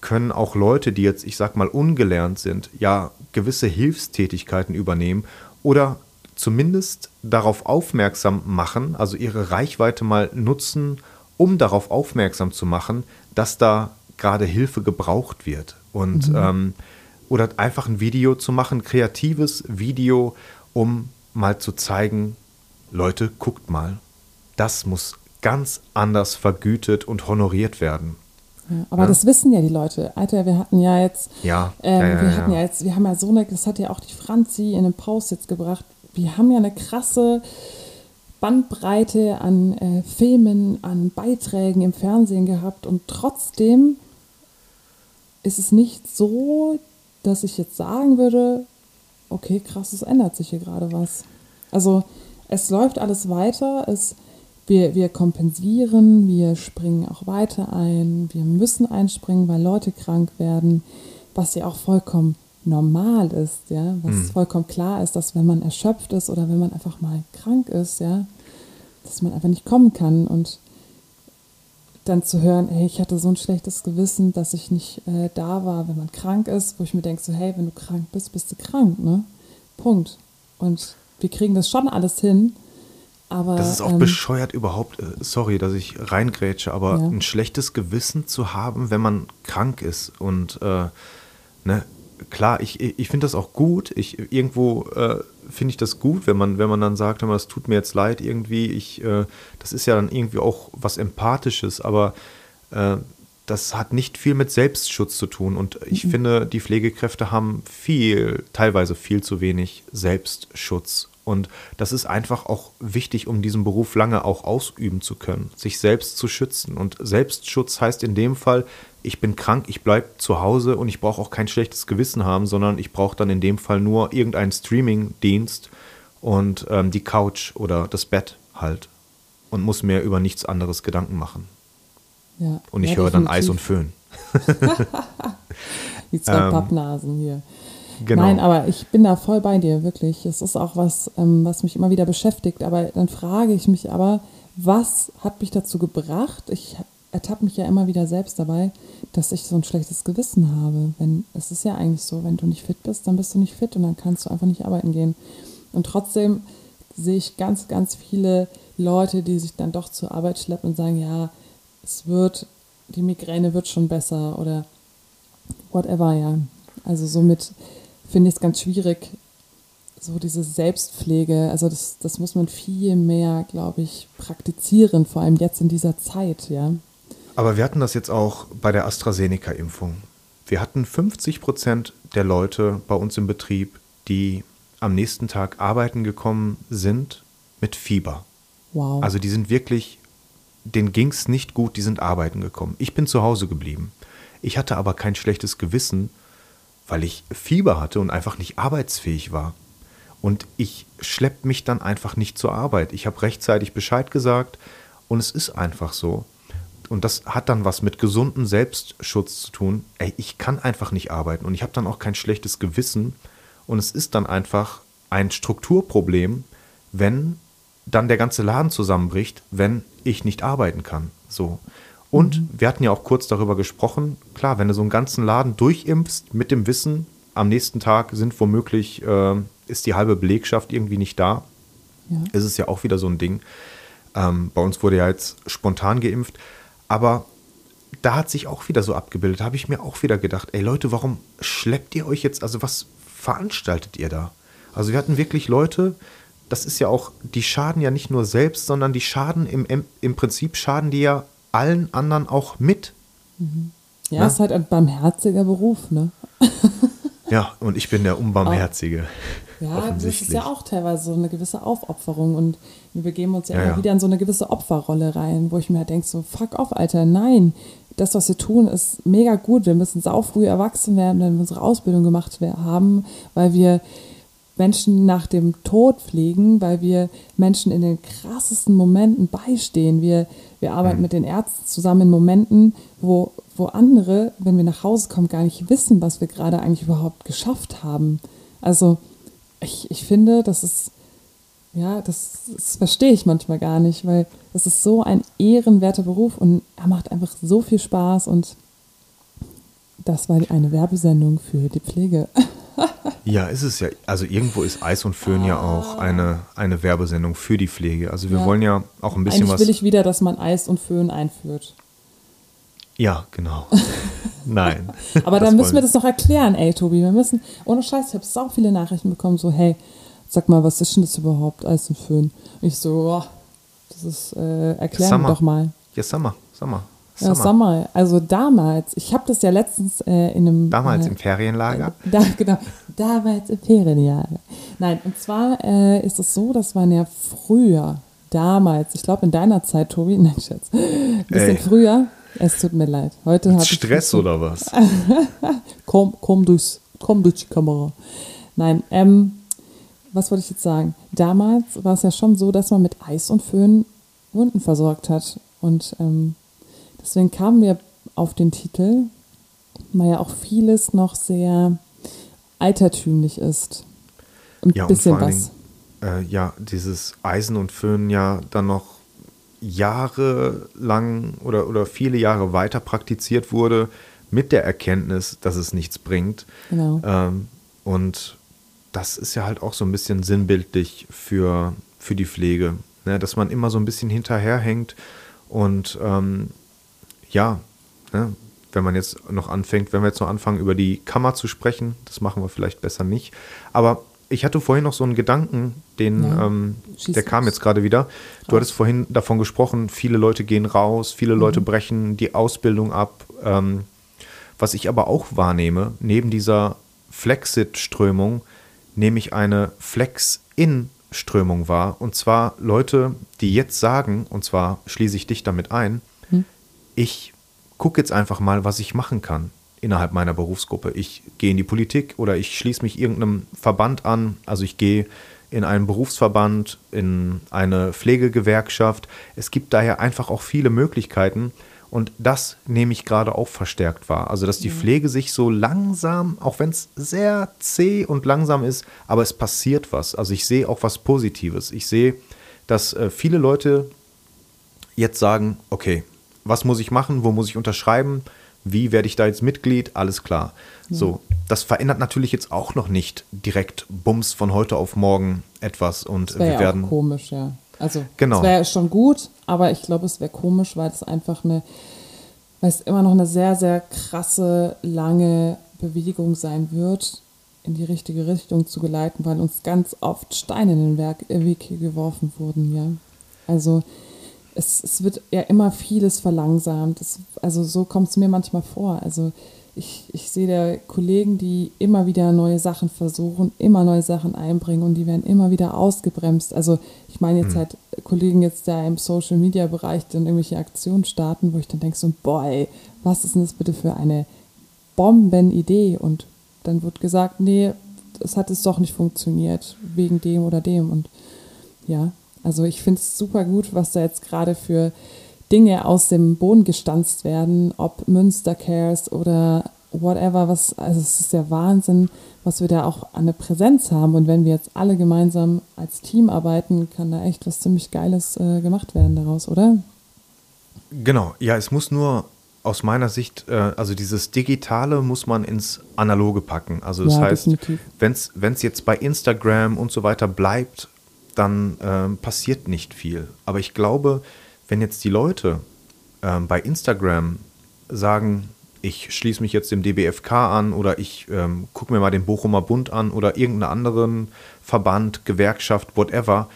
können auch Leute, die jetzt, ich sag mal, ungelernt sind, ja gewisse Hilfstätigkeiten übernehmen oder zumindest darauf aufmerksam machen, also ihre Reichweite mal nutzen, um darauf aufmerksam zu machen, dass da gerade Hilfe gebraucht wird. Und mhm. ähm, oder einfach ein Video zu machen, kreatives Video, um mal zu zeigen, Leute, guckt mal, das muss ganz anders vergütet und honoriert werden. Ja, aber ja. das wissen ja die Leute. Alter, wir hatten ja jetzt, ja, ähm, ja, wir hatten ja jetzt, wir haben ja so eine, das hat ja auch die Franzi in einem Post jetzt gebracht. Wir haben ja eine krasse Bandbreite an äh, Filmen, an Beiträgen im Fernsehen gehabt und trotzdem ist es nicht so, dass ich jetzt sagen würde, okay, krass, es ändert sich hier gerade was. Also es läuft alles weiter, es wir, wir kompensieren, wir springen auch weiter ein, wir müssen einspringen, weil Leute krank werden, was ja auch vollkommen normal ist, ja, was mhm. vollkommen klar ist, dass wenn man erschöpft ist oder wenn man einfach mal krank ist, ja, dass man einfach nicht kommen kann und dann zu hören, hey, ich hatte so ein schlechtes Gewissen, dass ich nicht äh, da war, wenn man krank ist, wo ich mir denke, so, hey, wenn du krank bist, bist du krank, ne? Punkt. Und wir kriegen das schon alles hin, aber, das ist auch ähm, bescheuert überhaupt, äh, sorry, dass ich reingrätsche, aber ja. ein schlechtes Gewissen zu haben, wenn man krank ist. Und äh, ne, klar, ich, ich finde das auch gut. Ich, irgendwo äh, finde ich das gut, wenn man, wenn man dann sagt, es tut mir jetzt leid irgendwie. Ich, äh, das ist ja dann irgendwie auch was Empathisches, aber äh, das hat nicht viel mit Selbstschutz zu tun. Und ich mhm. finde, die Pflegekräfte haben viel, teilweise viel zu wenig Selbstschutz. Und das ist einfach auch wichtig, um diesen Beruf lange auch ausüben zu können, sich selbst zu schützen. Und Selbstschutz heißt in dem Fall, ich bin krank, ich bleibe zu Hause und ich brauche auch kein schlechtes Gewissen haben, sondern ich brauche dann in dem Fall nur irgendeinen Streaming-Dienst und ähm, die Couch oder das Bett halt und muss mir über nichts anderes Gedanken machen. Ja, und ich ja, höre dann Eis und Föhn. die zwei ähm, Pappnasen hier. Genau. Nein, aber ich bin da voll bei dir, wirklich. Es ist auch was, ähm, was mich immer wieder beschäftigt. Aber dann frage ich mich aber, was hat mich dazu gebracht? Ich ertappe mich ja immer wieder selbst dabei, dass ich so ein schlechtes Gewissen habe. Wenn, es ist ja eigentlich so, wenn du nicht fit bist, dann bist du nicht fit und dann kannst du einfach nicht arbeiten gehen. Und trotzdem sehe ich ganz, ganz viele Leute, die sich dann doch zur Arbeit schleppen und sagen, ja, es wird, die Migräne wird schon besser oder whatever, ja. Also somit finde ich es ganz schwierig, so diese Selbstpflege, also das, das muss man viel mehr, glaube ich, praktizieren, vor allem jetzt in dieser Zeit, ja. Aber wir hatten das jetzt auch bei der AstraZeneca-Impfung. Wir hatten 50 Prozent der Leute bei uns im Betrieb, die am nächsten Tag arbeiten gekommen sind mit Fieber. Wow. Also die sind wirklich denen ging es nicht gut, die sind arbeiten gekommen. Ich bin zu Hause geblieben. Ich hatte aber kein schlechtes Gewissen, weil ich Fieber hatte und einfach nicht arbeitsfähig war. Und ich schlepp mich dann einfach nicht zur Arbeit. Ich habe rechtzeitig Bescheid gesagt und es ist einfach so. Und das hat dann was mit gesundem Selbstschutz zu tun. Ey, ich kann einfach nicht arbeiten und ich habe dann auch kein schlechtes Gewissen. Und es ist dann einfach ein Strukturproblem, wenn dann der ganze Laden zusammenbricht, wenn ich nicht arbeiten kann. So. Und mhm. wir hatten ja auch kurz darüber gesprochen, klar, wenn du so einen ganzen Laden durchimpfst mit dem Wissen, am nächsten Tag sind womöglich, äh, ist die halbe Belegschaft irgendwie nicht da, ja. ist es ja auch wieder so ein Ding. Ähm, bei uns wurde ja jetzt spontan geimpft, aber da hat sich auch wieder so abgebildet, da habe ich mir auch wieder gedacht, ey Leute, warum schleppt ihr euch jetzt, also was veranstaltet ihr da? Also wir hatten wirklich Leute, das ist ja auch, die schaden ja nicht nur selbst, sondern die schaden im, im Prinzip schaden die ja allen anderen auch mit. Mhm. Ja, es ist halt ein barmherziger Beruf, ne? ja, und ich bin der Unbarmherzige. Ja, das ist ja auch teilweise so eine gewisse Aufopferung und wir begeben uns ja, ja immer ja. wieder in so eine gewisse Opferrolle rein, wo ich mir halt denke, so fuck off, Alter, nein, das, was wir tun, ist mega gut. Wir müssen sau früh erwachsen werden, wenn wir unsere Ausbildung gemacht haben, weil wir Menschen nach dem Tod pflegen, weil wir Menschen in den krassesten Momenten beistehen. Wir, wir arbeiten mhm. mit den Ärzten zusammen in Momenten, wo, wo andere, wenn wir nach Hause kommen, gar nicht wissen, was wir gerade eigentlich überhaupt geschafft haben. Also ich, ich finde, das ist, ja, das, das verstehe ich manchmal gar nicht, weil das ist so ein ehrenwerter Beruf und er macht einfach so viel Spaß und das war eine Werbesendung für die Pflege. ja, ist es ja. Also irgendwo ist Eis und Föhn ah. ja auch eine, eine Werbesendung für die Pflege. Also wir ja. wollen ja auch ein bisschen Eigentlich was. will ich wieder, dass man Eis und Föhn einführt. Ja, genau. Nein. Aber dann müssen wir das noch erklären, ey, Tobi. Wir müssen, ohne Scheiß, ich habe so viele Nachrichten bekommen, so, hey, sag mal, was ist denn das überhaupt, Eis und Föhn? Und ich so, oh, das ist, äh, erklären wir doch mal. Ja, sag mal, sag mal. Ja, Sommer. Also damals, ich habe das ja letztens äh, in einem. Damals äh, im Ferienlager? Äh, da, genau, damals im Ferienlager. Nein, und zwar äh, ist es so, dass man ja früher, damals, ich glaube in deiner Zeit, Tobi, nein, Schatz, ein bisschen Ey. früher, es tut mir leid. Heute habe ich. Stress oder was? komm, komm, durchs, komm durch die Kamera. Nein, ähm, was wollte ich jetzt sagen? Damals war es ja schon so, dass man mit Eis und Föhn Wunden versorgt hat. Und ähm, Deswegen kamen wir auf den Titel, weil ja auch vieles noch sehr altertümlich ist. Ein ja, bisschen und vor was. Dingen, äh, ja, dieses Eisen und Föhn ja dann noch jahrelang oder, oder viele Jahre weiter praktiziert wurde mit der Erkenntnis, dass es nichts bringt. Genau. Ähm, und das ist ja halt auch so ein bisschen sinnbildlich für, für die Pflege, ne? dass man immer so ein bisschen hinterherhängt und ähm, ja, ne, wenn man jetzt noch anfängt, wenn wir jetzt noch anfangen, über die Kammer zu sprechen, das machen wir vielleicht besser nicht. Aber ich hatte vorhin noch so einen Gedanken, den, ja, ähm, der kam jetzt gerade wieder. Du hattest vorhin davon gesprochen, viele Leute gehen raus, viele mhm. Leute brechen die Ausbildung ab. Ähm, was ich aber auch wahrnehme, neben dieser Flexit-Strömung, nehme ich eine Flex-In-Strömung wahr. Und zwar Leute, die jetzt sagen, und zwar schließe ich dich damit ein, ich gucke jetzt einfach mal, was ich machen kann innerhalb meiner Berufsgruppe. Ich gehe in die Politik oder ich schließe mich irgendeinem Verband an. Also ich gehe in einen Berufsverband, in eine Pflegegewerkschaft. Es gibt daher einfach auch viele Möglichkeiten. Und das nehme ich gerade auch verstärkt wahr. Also, dass die Pflege sich so langsam, auch wenn es sehr zäh und langsam ist, aber es passiert was. Also, ich sehe auch was Positives. Ich sehe, dass äh, viele Leute jetzt sagen, okay, was muss ich machen, wo muss ich unterschreiben, wie werde ich da jetzt Mitglied, alles klar. Ja. So, das verändert natürlich jetzt auch noch nicht direkt Bums von heute auf morgen etwas und das wir ja werden. Auch komisch, ja. Also, genau. es wäre schon gut, aber ich glaube, es wäre komisch, weil es einfach eine, weil es immer noch eine sehr, sehr krasse, lange Bewegung sein wird, in die richtige Richtung zu geleiten, weil uns ganz oft Steine in den Weg geworfen wurden, ja. Also, es, es wird ja immer vieles verlangsamt. Es, also so kommt es mir manchmal vor. Also ich, ich sehe da Kollegen, die immer wieder neue Sachen versuchen, immer neue Sachen einbringen und die werden immer wieder ausgebremst. Also ich meine jetzt mhm. halt Kollegen jetzt da im Social-Media-Bereich dann irgendwelche Aktionen starten, wo ich dann denke so, boy, was ist denn das bitte für eine Bombenidee? Und dann wird gesagt, nee, es hat es doch nicht funktioniert, wegen dem oder dem. Und ja, also ich finde es super gut, was da jetzt gerade für Dinge aus dem Boden gestanzt werden, ob Münster Cares oder whatever, was, also es ist der Wahnsinn, was wir da auch an der Präsenz haben. Und wenn wir jetzt alle gemeinsam als Team arbeiten, kann da echt was ziemlich Geiles äh, gemacht werden daraus, oder? Genau, ja, es muss nur aus meiner Sicht, äh, also dieses Digitale muss man ins Analoge packen. Also das ja, heißt, wenn es jetzt bei Instagram und so weiter bleibt, dann äh, passiert nicht viel. Aber ich glaube, wenn jetzt die Leute äh, bei Instagram sagen, ich schließe mich jetzt dem DBFK an oder ich ähm, gucke mir mal den Bochumer Bund an oder irgendeinen anderen Verband, Gewerkschaft, whatever,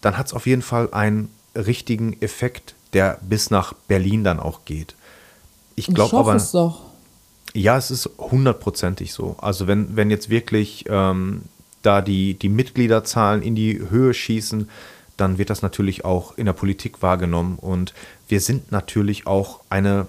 dann hat es auf jeden Fall einen richtigen Effekt, der bis nach Berlin dann auch geht. Ich glaube aber. Es doch. Ja, es ist hundertprozentig so. Also wenn, wenn jetzt wirklich ähm, da die, die Mitgliederzahlen in die Höhe schießen, dann wird das natürlich auch in der Politik wahrgenommen. Und wir sind natürlich auch eine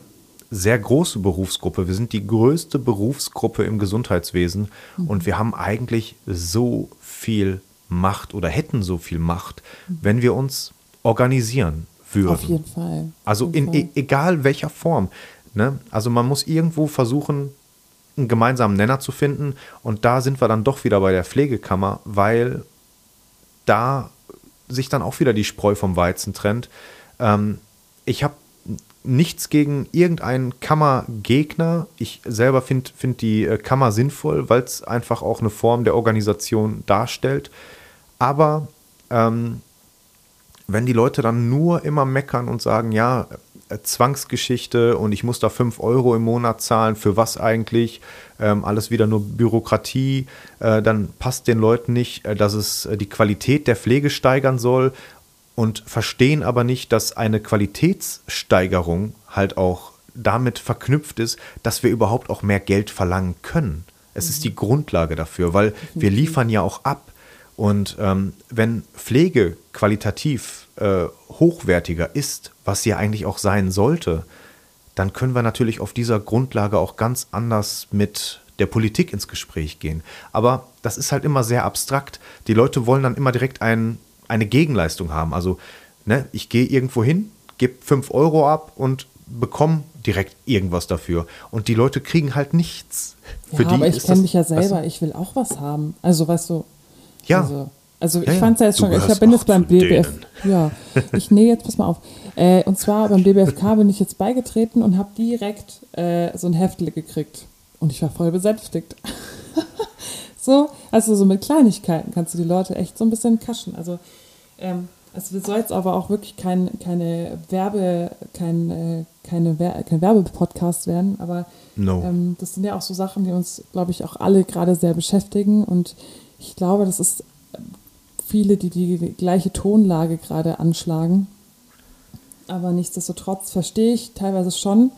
sehr große Berufsgruppe. Wir sind die größte Berufsgruppe im Gesundheitswesen mhm. und wir haben eigentlich so viel Macht oder hätten so viel Macht, mhm. wenn wir uns organisieren würden. Auf jeden Fall. Also jeden in Fall. E egal welcher Form. Ne? Also man muss irgendwo versuchen, einen gemeinsamen Nenner zu finden und da sind wir dann doch wieder bei der Pflegekammer, weil da sich dann auch wieder die Spreu vom Weizen trennt. Ähm, ich habe nichts gegen irgendeinen Kammergegner. Ich selber finde find die äh, Kammer sinnvoll, weil es einfach auch eine Form der Organisation darstellt. Aber ähm, wenn die Leute dann nur immer meckern und sagen, ja, Zwangsgeschichte und ich muss da 5 Euro im Monat zahlen, für was eigentlich? Ähm, alles wieder nur Bürokratie, äh, dann passt den Leuten nicht, äh, dass es äh, die Qualität der Pflege steigern soll und verstehen aber nicht, dass eine Qualitätssteigerung halt auch damit verknüpft ist, dass wir überhaupt auch mehr Geld verlangen können. Es mhm. ist die Grundlage dafür, weil wir liefern ja auch ab. Und ähm, wenn Pflege qualitativ äh, hochwertiger ist, was sie ja eigentlich auch sein sollte, dann können wir natürlich auf dieser Grundlage auch ganz anders mit der Politik ins Gespräch gehen. Aber das ist halt immer sehr abstrakt. Die Leute wollen dann immer direkt einen eine Gegenleistung haben. Also ne, ich gehe irgendwo hin, gebe 5 Euro ab und bekomme direkt irgendwas dafür. Und die Leute kriegen halt nichts. Ja, Für die aber ich kenne mich ja selber, weißt ich will auch was haben. Also weißt du, ja. Also, also ich ja, fand es ja jetzt schon, ich bin jetzt beim BBF. Ja, ich nee, jetzt pass mal auf. Äh, und zwar beim BBFK bin ich jetzt beigetreten und habe direkt äh, so ein Heftle gekriegt. Und ich war voll besänftigt. so, also so mit Kleinigkeiten kannst du die Leute echt so ein bisschen kaschen. Also ähm, es soll jetzt aber auch wirklich kein, keine Werbe, kein, äh, keine Wer kein Werbepodcast werden, aber no. ähm, das sind ja auch so Sachen, die uns, glaube ich, auch alle gerade sehr beschäftigen und ich glaube, das ist viele, die die gleiche Tonlage gerade anschlagen. Aber nichtsdestotrotz verstehe ich teilweise schon.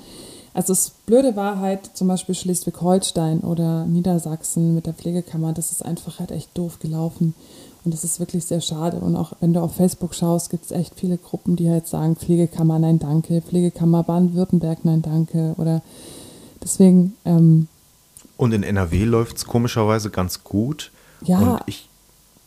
Also das blöde war halt zum Beispiel Schleswig-Holstein oder Niedersachsen mit der Pflegekammer, das ist einfach halt echt doof gelaufen. Und das ist wirklich sehr schade. Und auch wenn du auf Facebook schaust, gibt es echt viele Gruppen, die halt sagen, Pflegekammer, nein, danke, Pflegekammer Baden-Württemberg, nein, danke. Oder deswegen. Ähm, und in NRW läuft es komischerweise ganz gut. Ja. Und ich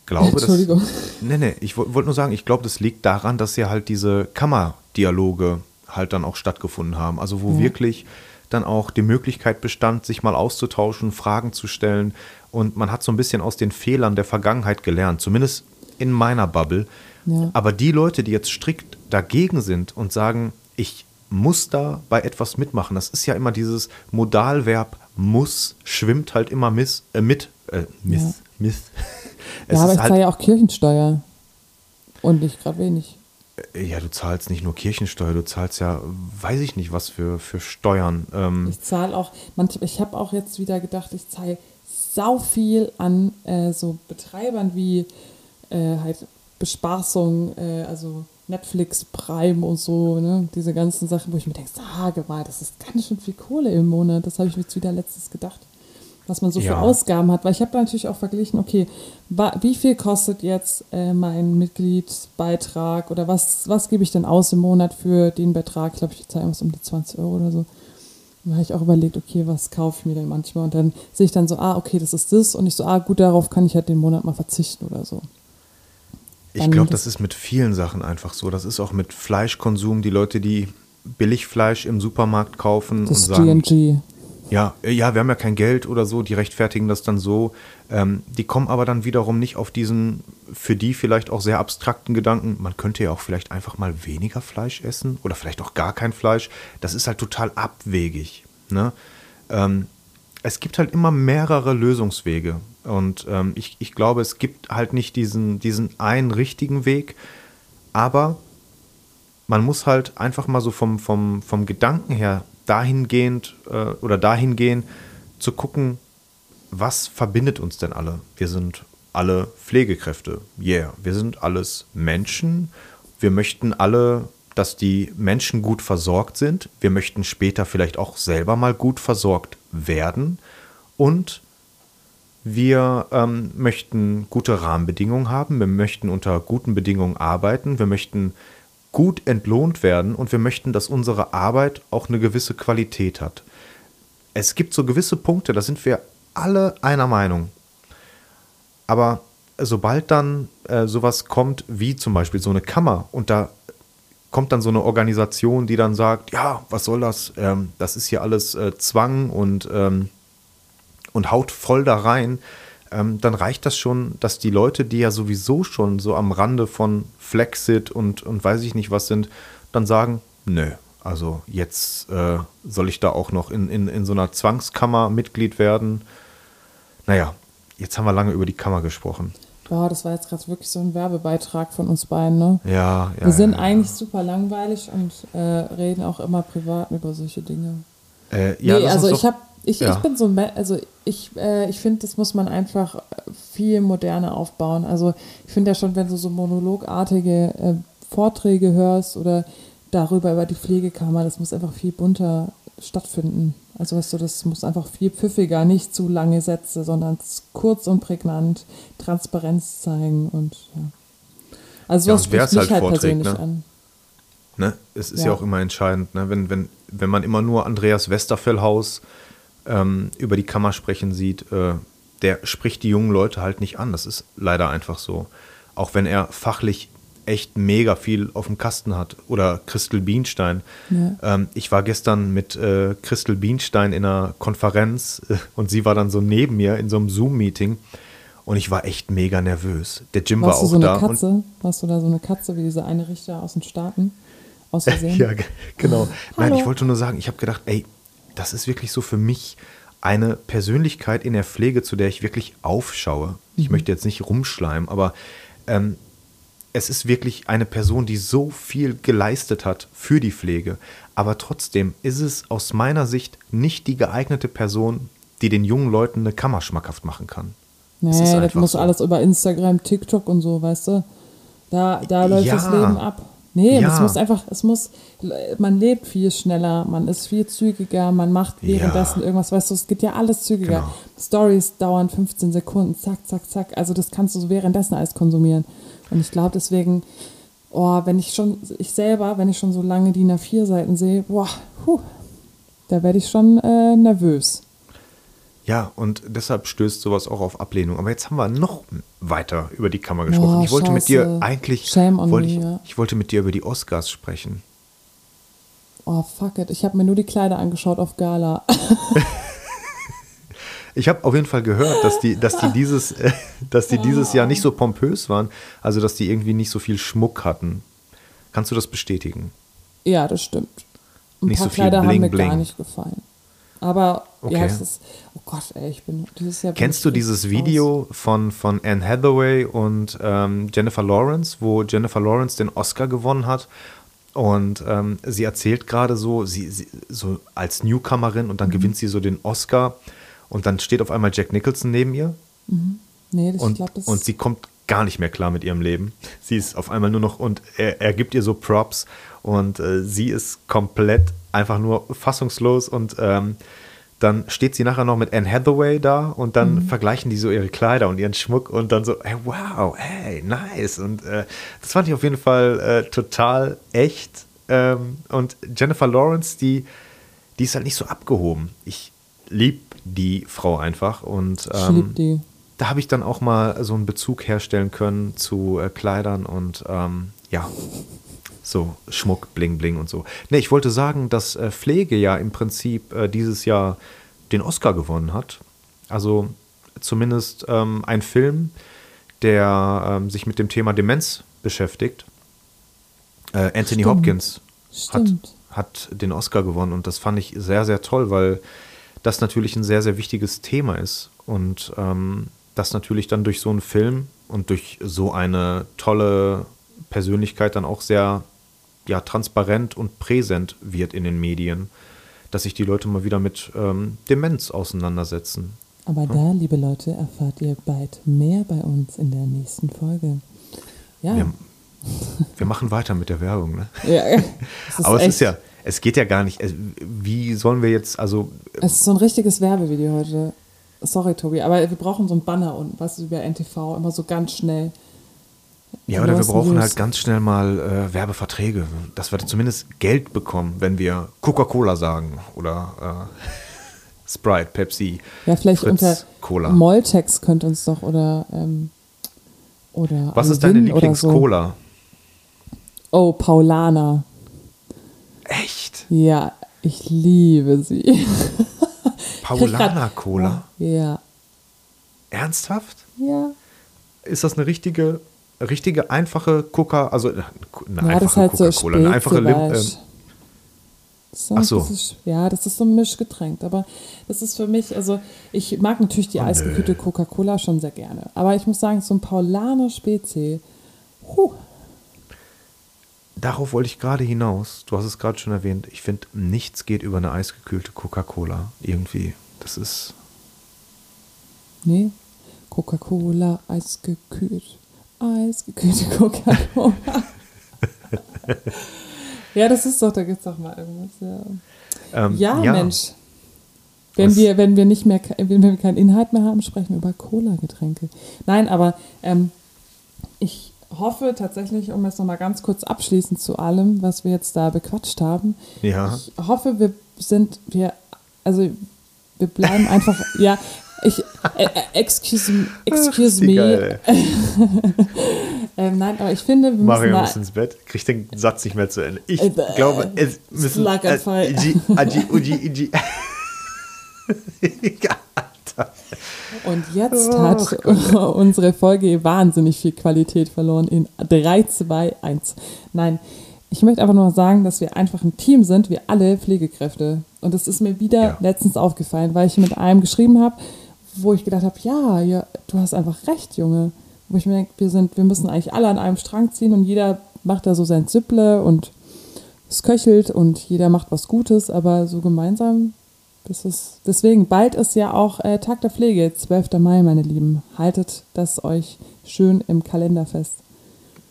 glaube, Entschuldigung. Das, nee, nee, ich wollte nur sagen, ich glaube, das liegt daran, dass ja halt diese Kammerdialoge halt dann auch stattgefunden haben. Also wo ja. wirklich dann auch die Möglichkeit bestand, sich mal auszutauschen, Fragen zu stellen. Und man hat so ein bisschen aus den Fehlern der Vergangenheit gelernt, zumindest in meiner Bubble. Ja. Aber die Leute, die jetzt strikt dagegen sind und sagen, ich muss da bei etwas mitmachen, das ist ja immer dieses Modalverb muss, schwimmt halt immer miss, äh, mit, äh, miss, ja. miss. ja, aber ich halt, zahle ja auch Kirchensteuer. Und nicht gerade wenig. Ja, du zahlst nicht nur Kirchensteuer, du zahlst ja, weiß ich nicht, was für, für Steuern. Ähm. Ich zahle auch, manchmal, ich habe auch jetzt wieder gedacht, ich zahle sau viel an äh, so Betreibern wie äh, halt Bespaßung, äh, also Netflix, Prime und so, ne? diese ganzen Sachen, wo ich mir denke, sage mal, das ist ganz schön viel Kohle im Monat. Das habe ich mir jetzt wieder letztes gedacht. Was man so Ja. für Ausgaben hat. Weil ich habe da natürlich auch verglichen, okay, wie viel kostet jetzt äh, mein Mitgliedsbeitrag oder was, was gebe ich denn aus im Monat für den Betrag? Ich glaube, ich zahle irgendwas um die 20 Euro oder so. Dann habe ich auch überlegt, okay, was kaufe ich mir denn manchmal? Und dann sehe ich dann so, ah, okay, das ist das. Und ich so, ah, gut, darauf kann ich halt den Monat mal verzichten oder so. Ich glaube, das- ist mit vielen Sachen einfach so. Das ist auch mit Fleischkonsum. Die Leute, die Billigfleisch im Supermarkt kaufen Das und sagen. Ja, äh, ja, wir haben ja kein Geld oder so, die rechtfertigen das dann so. Ähm, die kommen aber dann wiederum nicht auf diesen für die vielleicht auch sehr abstrakten Gedanken, man könnte ja auch vielleicht einfach mal weniger Fleisch essen oder vielleicht auch gar kein Fleisch. Das ist halt total abwegig. Ne? Ähm, es gibt halt immer mehrere Lösungswege. Und ähm, ich, ich glaube, es gibt halt nicht diesen, diesen einen richtigen Weg, aber man muss halt einfach mal so vom, vom, vom Gedanken her dahingehend äh, oder dahin gehen, zu gucken, was verbindet uns denn alle? Wir sind alle Pflegekräfte. Yeah, wir sind alles Menschen. Wir möchten alle, dass die Menschen gut versorgt sind. Wir möchten später vielleicht auch selber mal gut versorgt werden. Und wir ähm, möchten gute Rahmenbedingungen haben, wir möchten unter guten Bedingungen arbeiten, wir möchten gut entlohnt werden und wir möchten, dass unsere Arbeit auch eine gewisse Qualität hat. Es gibt so gewisse Punkte, da sind wir alle einer Meinung. Aber sobald dann äh, sowas kommt, wie zum Beispiel so eine Kammer, und da kommt dann so eine Organisation, die dann sagt, ja, was soll das? Ähm, das ist hier alles äh, Zwang und, ähm, und haut voll da rein, ähm, dann reicht das schon, dass die Leute, die ja sowieso schon so am Rande von Flexit und, und weiß ich nicht was sind, dann sagen, nö, also jetzt äh, soll ich da auch noch in, in, in so einer Zwangskammer Mitglied werden. Naja, jetzt haben wir lange über die Kammer gesprochen. Boah, das war jetzt gerade wirklich so ein Werbebeitrag von uns beiden, ne? Ja, ja. Wir sind ja, eigentlich super langweilig und äh, reden auch immer privat über solche Dinge. Äh, ja, nee, also ich habe, ich, ja. ich bin so, also ich, äh, ich finde, das muss man einfach viel moderner aufbauen. Also ich finde ja schon, wenn du so monologartige äh, Vorträge hörst oder darüber über die Pflegekammer, das muss einfach viel bunter stattfinden. Also weißt du, das muss einfach viel pfiffiger, nicht zu lange Sätze, sondern kurz und prägnant, Transparenz zeigen und ja. Also Ja, sowas wer spricht mich halt halt persönlich ne? an. Ne? Es ist ja. Ja. auch immer entscheidend, ne? wenn, wenn, wenn man immer nur Andreas Westerfellhaus ähm, über die Kammer sprechen sieht, äh, der spricht die jungen Leute halt nicht an. Das ist leider einfach so. Auch wenn er fachlich echt mega viel auf dem Kasten hat. Oder Christel Bienstein. Ja. Ähm, ich war gestern mit äh, Christel Bienstein in einer Konferenz äh, und sie war dann so neben mir in so einem Zoom-Meeting und ich war echt mega nervös. Der Jim Warst war du auch so eine da. Katze? Warst du da so eine Katze wie dieser eine Richter aus den Staaten? Aus Versehen? Ja, ge- genau. Nein, ich wollte nur sagen, ich habe gedacht, ey, das ist wirklich so für mich eine Persönlichkeit in der Pflege, zu der ich wirklich aufschaue. Ich möchte jetzt nicht rumschleimen, aber ähm, es ist wirklich eine Person, die so viel geleistet hat für die Pflege. Aber trotzdem ist es aus meiner Sicht nicht die geeignete Person, die den jungen Leuten eine Kammer schmackhaft machen kann. Nee, das einfach muss so. alles über Instagram, TikTok und so, weißt du? Da, da läuft Ja. das Leben ab. Nee, Ja. das muss einfach, es muss, man lebt viel schneller, man ist viel zügiger, man macht währenddessen Ja. irgendwas, weißt du, es geht ja alles zügiger. Genau. Stories dauern 15 Sekunden, zack, zack, zack. Also das kannst du so währenddessen alles konsumieren. Und ich glaube deswegen, oh, wenn ich schon, ich selber, wenn ich schon so lange DIN A4-Seiten sehe, boah, puh, da werde ich schon äh, nervös. Ja, und deshalb stößt sowas auch auf Ablehnung. Aber jetzt haben wir noch weiter über die Kammer gesprochen. Boah, ich wollte mit dir scheiße. eigentlich, wollte me, ich, ja. ich wollte mit dir über die Oscars sprechen. Oh, fuck it. Ich habe mir nur die Kleider angeschaut auf Gala. Ich habe auf jeden Fall gehört, dass die, dass die dieses, äh, dass die dieses Jahr nicht so pompös waren, also dass die irgendwie nicht so viel Schmuck hatten. Kannst du das bestätigen? Ja, das stimmt. Ein Nicht paar so viel Kleider haben Bling, mir gar Bling. nicht gefallen. Aber Okay. ja, es ist. Gott, ey, ich bin dieses Jahr. Kennst ich du dieses raus. Video von, von Anne Hathaway und ähm, Jennifer Lawrence, wo Jennifer Lawrence den Oscar gewonnen hat? Und ähm, sie erzählt gerade so, sie, sie, so als Newcomerin Mhm. und dann gewinnt sie so den Oscar und dann steht auf einmal Jack Nicholson neben ihr Nee, das, ich und, glaube, das und sie kommt gar nicht mehr klar mit ihrem Leben. Sie ist auf einmal nur noch und er, er gibt ihr so Props und äh, sie ist komplett einfach nur fassungslos und ähm, dann steht sie nachher noch mit Anne Hathaway da und dann Mhm. vergleichen die so ihre Kleider und ihren Schmuck und dann so, hey, wow, hey, nice. Und äh, das fand ich auf jeden Fall äh, total echt. Ähm, und Jennifer Lawrence, die, die ist halt nicht so abgehoben. Ich lieb die Frau einfach und Ich ähm, liebe die. da habe ich dann auch mal so einen Bezug herstellen können zu äh, Kleidern und ähm, ja, so Schmuck, Bling, Bling und so. Ne, ich wollte sagen, dass äh, Pflege ja im Prinzip äh, dieses Jahr den Oscar gewonnen hat. Also zumindest ähm, ein Film, der ähm, sich mit dem Thema Demenz beschäftigt. Äh, Anthony Stimmt. Hopkins hat, hat den Oscar gewonnen und das fand ich sehr, sehr toll, weil das natürlich ein sehr, sehr wichtiges Thema ist und ähm, das natürlich dann durch so einen Film und durch so eine tolle Persönlichkeit dann auch sehr ja, transparent und präsent wird in den Medien, dass sich die Leute mal wieder mit ähm, Demenz auseinandersetzen. Aber da, liebe Leute, erfahrt ihr bald mehr bei uns in der nächsten Folge. Ja, Wir, wir machen weiter mit der Werbung, ne? ja Aber es echt, ist ja, es geht ja gar nicht, wie sollen wir jetzt, also Es ist so ein richtiges Werbevideo heute. Sorry, Tobi, aber wir brauchen so ein Banner und was über NTV immer so ganz schnell. Ja, oder wir brauchen News. halt ganz schnell mal äh, Werbeverträge, dass wir zumindest Geld bekommen, wenn wir Coca-Cola sagen oder äh, Sprite, Pepsi, Ja, vielleicht Fritz, unter Cola. Moltex könnte uns doch oder ähm, oder Was ist deine oder so. Lieblings-Cola? Oh, Paulana. Echt? Ja, ich liebe sie. Paulana-Cola? Ja, Ernsthaft? ja. Ist das eine richtige, richtige einfache Coca, also äh, eine ja, einfache halt so Coca-Cola, eine einfache Lim, ähm. So, Ach so. Das ist, ja, das ist so ein Mischgetränk. Aber das ist für mich, also ich mag natürlich die Oh, eisgekühlte Coca-Cola schon sehr gerne. Aber ich muss sagen, so ein Paulaner Spezi, huh, Darauf wollte ich gerade hinaus. Du hast es gerade schon erwähnt. Ich finde, nichts geht über eine eisgekühlte Coca-Cola. Irgendwie. Das ist. nee, Coca-Cola, eisgekühlt, eisgekühlte Coca-Cola. ja, das ist doch, da gibt es doch mal irgendwas. Ja, Ähm, ja, Mensch. Wenn Was- wir, wenn wir nicht mehr, wenn wir keinen Inhalt mehr haben, sprechen wir über Cola-Getränke. Nein, aber ähm, ich hoffe tatsächlich, um jetzt nochmal ganz kurz abschließend zu allem, was wir jetzt da bequatscht haben. Ja. Ich hoffe, wir sind, wir, also wir bleiben einfach, ja, ich, äh, äh, excuse, excuse Wie me. Ähm, nein, aber ich finde, wir müssen Mario da, muss ins Bett, kriegt den Satz nicht mehr zu Ende. Ich Äh, bäh. glaube, es müssen. Schlaganfall. Äh, Iji, Aji, Uji, Iji. Alter. Und jetzt Oh hat unsere Folge wahnsinnig viel Qualität verloren in 3, 2, 1. Nein, ich möchte einfach nur sagen, dass wir einfach ein Team sind, wir alle Pflegekräfte. Und das ist mir wieder Ja. letztens aufgefallen, weil ich mit einem geschrieben habe, wo ich gedacht habe, ja, ja, du hast einfach recht, Junge. Wo ich mir denke, wir, sind, wir müssen eigentlich alle an einem Strang ziehen und jeder macht da so sein Zipple und es köchelt und jeder macht was Gutes, aber so gemeinsam, das ist, deswegen, bald ist ja auch äh, Tag der Pflege, 12. Mai, meine Lieben. Haltet das euch schön im Kalender fest.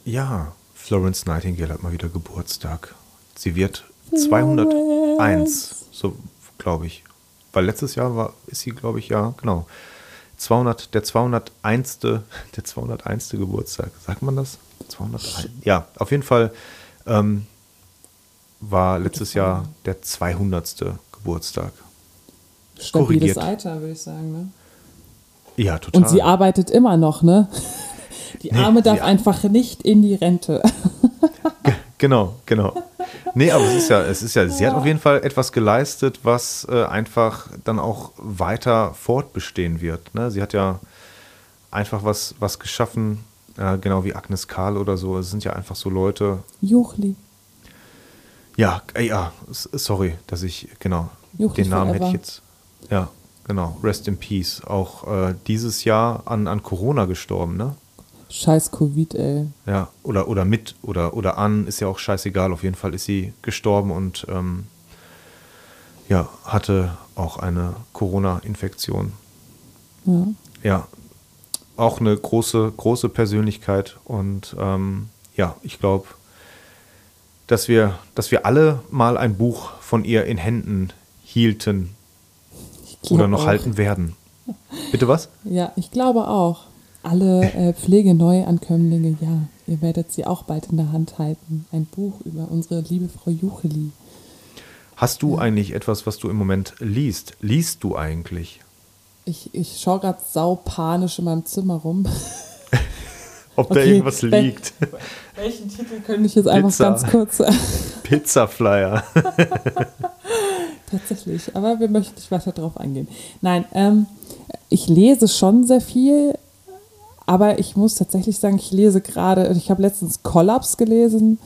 Ja, Florence Nightingale hat mal wieder Geburtstag. Sie wird 201, so glaube ich. Weil letztes Jahr war, ist sie, glaube ich, ja, genau. 200, der 201. Der 201. Geburtstag. Sagt man das? 201. Ja, auf jeden Fall ähm, war letztes Jahr der 200. Geburtstag. Stabiles Korrigiert. Alter, würde ich sagen. Ne? Ja, total. Und sie arbeitet immer noch, ne? Die Nee, Arme darf sie- einfach nicht in die Rente. Genau, genau. Nee, aber es ist ja, es ist ja, sie hat auf jeden Fall etwas geleistet, was äh, einfach dann auch weiter fortbestehen wird. Ne? Sie hat ja einfach was, was geschaffen, äh, genau wie Agnes Karl oder so. Es sind ja einfach so Leute. Juchli. Ja, äh, ja, sorry, dass ich, genau, Juchli den Namen hätte ich jetzt. Ja, genau, Rest in Peace. Auch äh, dieses Jahr an, an Corona gestorben, ne? Scheiß Covid, ey. Ja, oder, oder mit oder, oder an, ist ja auch scheißegal. Auf jeden Fall ist sie gestorben und ähm, ja, hatte auch eine Corona-Infektion. Ja. Ja, auch eine große, große Persönlichkeit und ähm, ja, ich glaube, dass wir, dass wir alle mal ein Buch von ihr in Händen hielten. oder noch auch. halten werden. Bitte was? Ja, ich glaube auch. Alle äh, Pflegeneuankömmlinge, ja, ihr werdet sie auch bald in der Hand halten. Ein Buch über unsere liebe Frau Jucheli. Hast du ja. eigentlich etwas, was du im Moment liest? Liest du eigentlich? Ich, ich schaue gerade saupanisch in meinem Zimmer rum. Ob okay, da irgendwas liegt. Welchen Titel könnte ich jetzt einfach Pizza. ganz kurz. Pizza Flyer. Tatsächlich, aber wir möchten nicht weiter darauf eingehen. Nein, ähm, ich lese schon sehr viel, aber ich muss tatsächlich sagen, ich lese gerade, ich habe letztens Kollaps gelesen.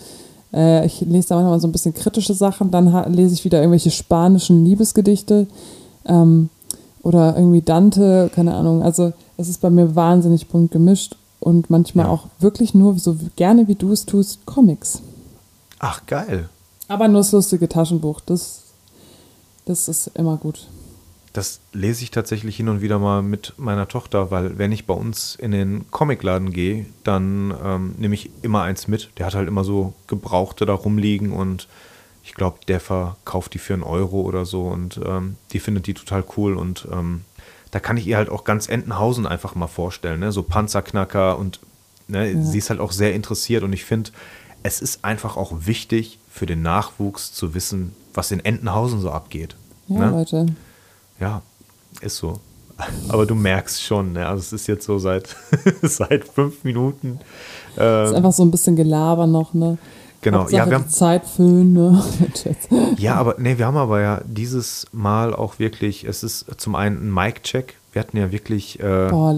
Äh, ich lese da manchmal so ein bisschen kritische Sachen, dann lese ich wieder irgendwelche spanischen Liebesgedichte ähm, oder irgendwie Dante, keine Ahnung. Also es ist bei mir wahnsinnig bunt gemischt und manchmal ja. auch wirklich nur, so gerne wie du es tust, Comics. Ach, geil. Aber nur das lustige Taschenbuch, das das ist immer gut. Das lese ich tatsächlich hin und wieder mal mit meiner Tochter, weil wenn ich bei uns in den Comicladen gehe, dann ähm, nehme ich immer eins mit. Der hat halt immer so Gebrauchte da rumliegen und ich glaube, der verkauft die für einen Euro oder so und ähm, die findet die total cool und ähm, da kann ich ihr halt auch ganz Entenhausen einfach mal vorstellen, ne? so Panzerknacker und ne, ja. sie ist halt auch sehr interessiert und ich finde, es ist einfach auch wichtig für den Nachwuchs zu wissen, was in Entenhausen so abgeht. Ja, ne? Leute. Ja, ist so. Aber du merkst schon, ne? also es ist jetzt so seit, seit fünf Minuten. Ähm, ist einfach so ein bisschen Gelaber noch, ne? Genau, Hauptsache ja, wir haben Zeit füllen, ne? ja, aber ne, wir haben aber ja dieses Mal auch wirklich, es ist zum einen ein Mic-Check. Wir hatten ja wirklich äh, Boah,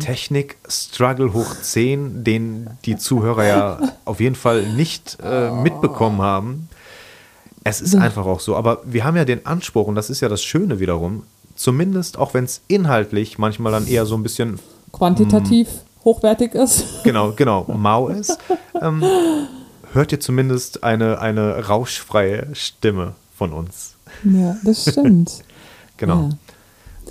Technik-Struggle hoch 10, den die Zuhörer ja auf jeden Fall nicht äh, mitbekommen haben. Es ist einfach auch so. Aber wir haben ja den Anspruch, und das ist ja das Schöne wiederum, zumindest auch wenn es inhaltlich manchmal dann eher so ein bisschen quantitativ mh, hochwertig ist. Genau, genau, mau ist, ähm, hört ihr zumindest eine, eine rauschfreie Stimme von uns. Ja, das stimmt. genau. Ja.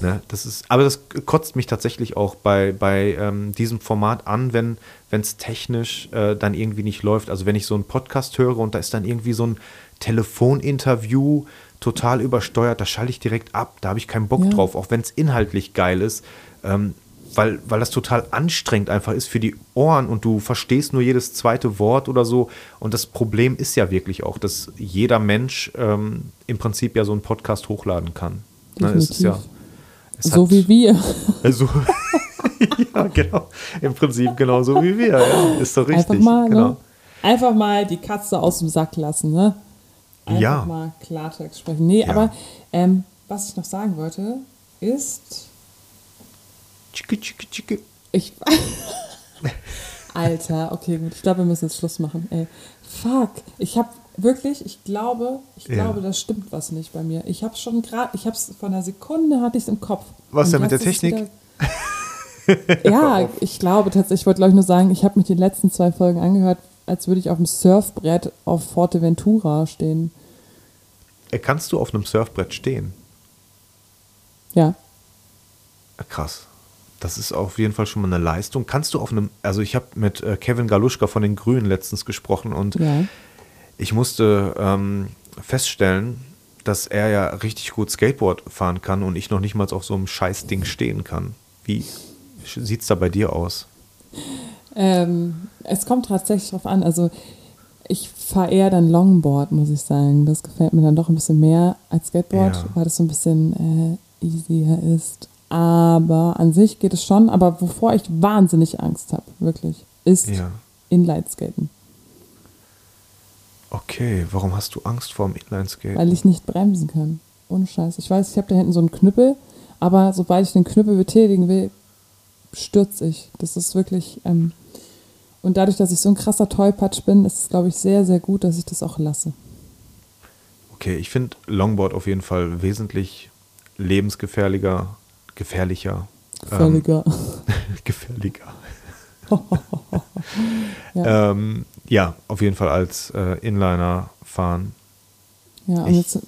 Ne, das ist, aber das kotzt mich tatsächlich auch bei, bei ähm, diesem Format an, wenn es technisch äh, dann irgendwie nicht läuft. Also wenn ich so einen Podcast höre und da ist dann irgendwie so ein Telefoninterview total übersteuert, da schalte ich direkt ab. Da habe ich keinen Bock ja. drauf, auch wenn es inhaltlich geil ist. Ähm, weil, weil das total anstrengend einfach ist für die Ohren und du verstehst nur jedes zweite Wort oder so. Und das Problem ist ja wirklich auch, dass jeder Mensch ähm, im Prinzip ja so einen Podcast hochladen kann. Ne, es ist ja, es so hat, wie wir. Also, ja, genau. Im Prinzip genauso wie wir. Ja. Ist doch richtig. Einfach mal, ne? genau. ne? Einfach mal die Katze aus dem Sack lassen, ne? Einfach ja. mal Klartext sprechen. Nee, ja. aber ähm, was ich noch sagen wollte, ist. Tschicke, tschicke, tschicke. Ich. Alter, okay, gut. Ich glaube, wir müssen jetzt Schluss machen. Ey, fuck. Ich habe wirklich, ich glaube, ich ja. glaube, das stimmt was nicht bei mir. Ich habe schon gerade, ich habe es von einer Sekunde hatte ich es im Kopf. Was denn mit der Technik? ja, ich glaube tatsächlich, ich wollte glaube ich nur sagen, ich habe mich die letzten zwei Folgen angehört, als würde ich auf dem Surfbrett auf Forteventura stehen. Äh, kannst du auf einem Surfbrett stehen? Ja. Äh, krass. Das ist auf jeden Fall schon mal eine Leistung. Kannst du auf einem, also ich habe mit äh, Kevin Galuschka von den Grünen letztens gesprochen und ja. ich musste ähm, feststellen, dass er ja richtig gut Skateboard fahren kann und ich noch nicht mal auf so einem Scheißding stehen kann. Wie sieht es da bei dir aus? Ähm, es kommt tatsächlich drauf an. Also ich fahre eher dann Longboard, muss ich sagen. Das gefällt mir dann doch ein bisschen mehr als Skateboard, ja. weil das so ein bisschen äh, easier ist. Aber an sich geht es schon. Aber wovor ich wahnsinnig Angst habe, wirklich, ist ja. Inlineskaten. Okay, warum hast du Angst vor dem Inlineskaten? Weil ich nicht bremsen kann. Ohne Scheiß. Ich weiß, ich habe da hinten so einen Knüppel, aber sobald ich den Knüppel betätigen will, stürze ich. Das ist wirklich. Ähm, und dadurch, dass ich so ein krasser Tollpatsch bin, ist es, glaube ich, sehr, sehr gut, dass ich das auch lasse. Okay, ich finde Longboard auf jeden Fall wesentlich lebensgefährlicher, gefährlicher. Gefährlicher. Ähm, gefährlicher. ja. Ähm, ja. auf jeden Fall als äh, Inliner fahren. Ja, ich, jetzt,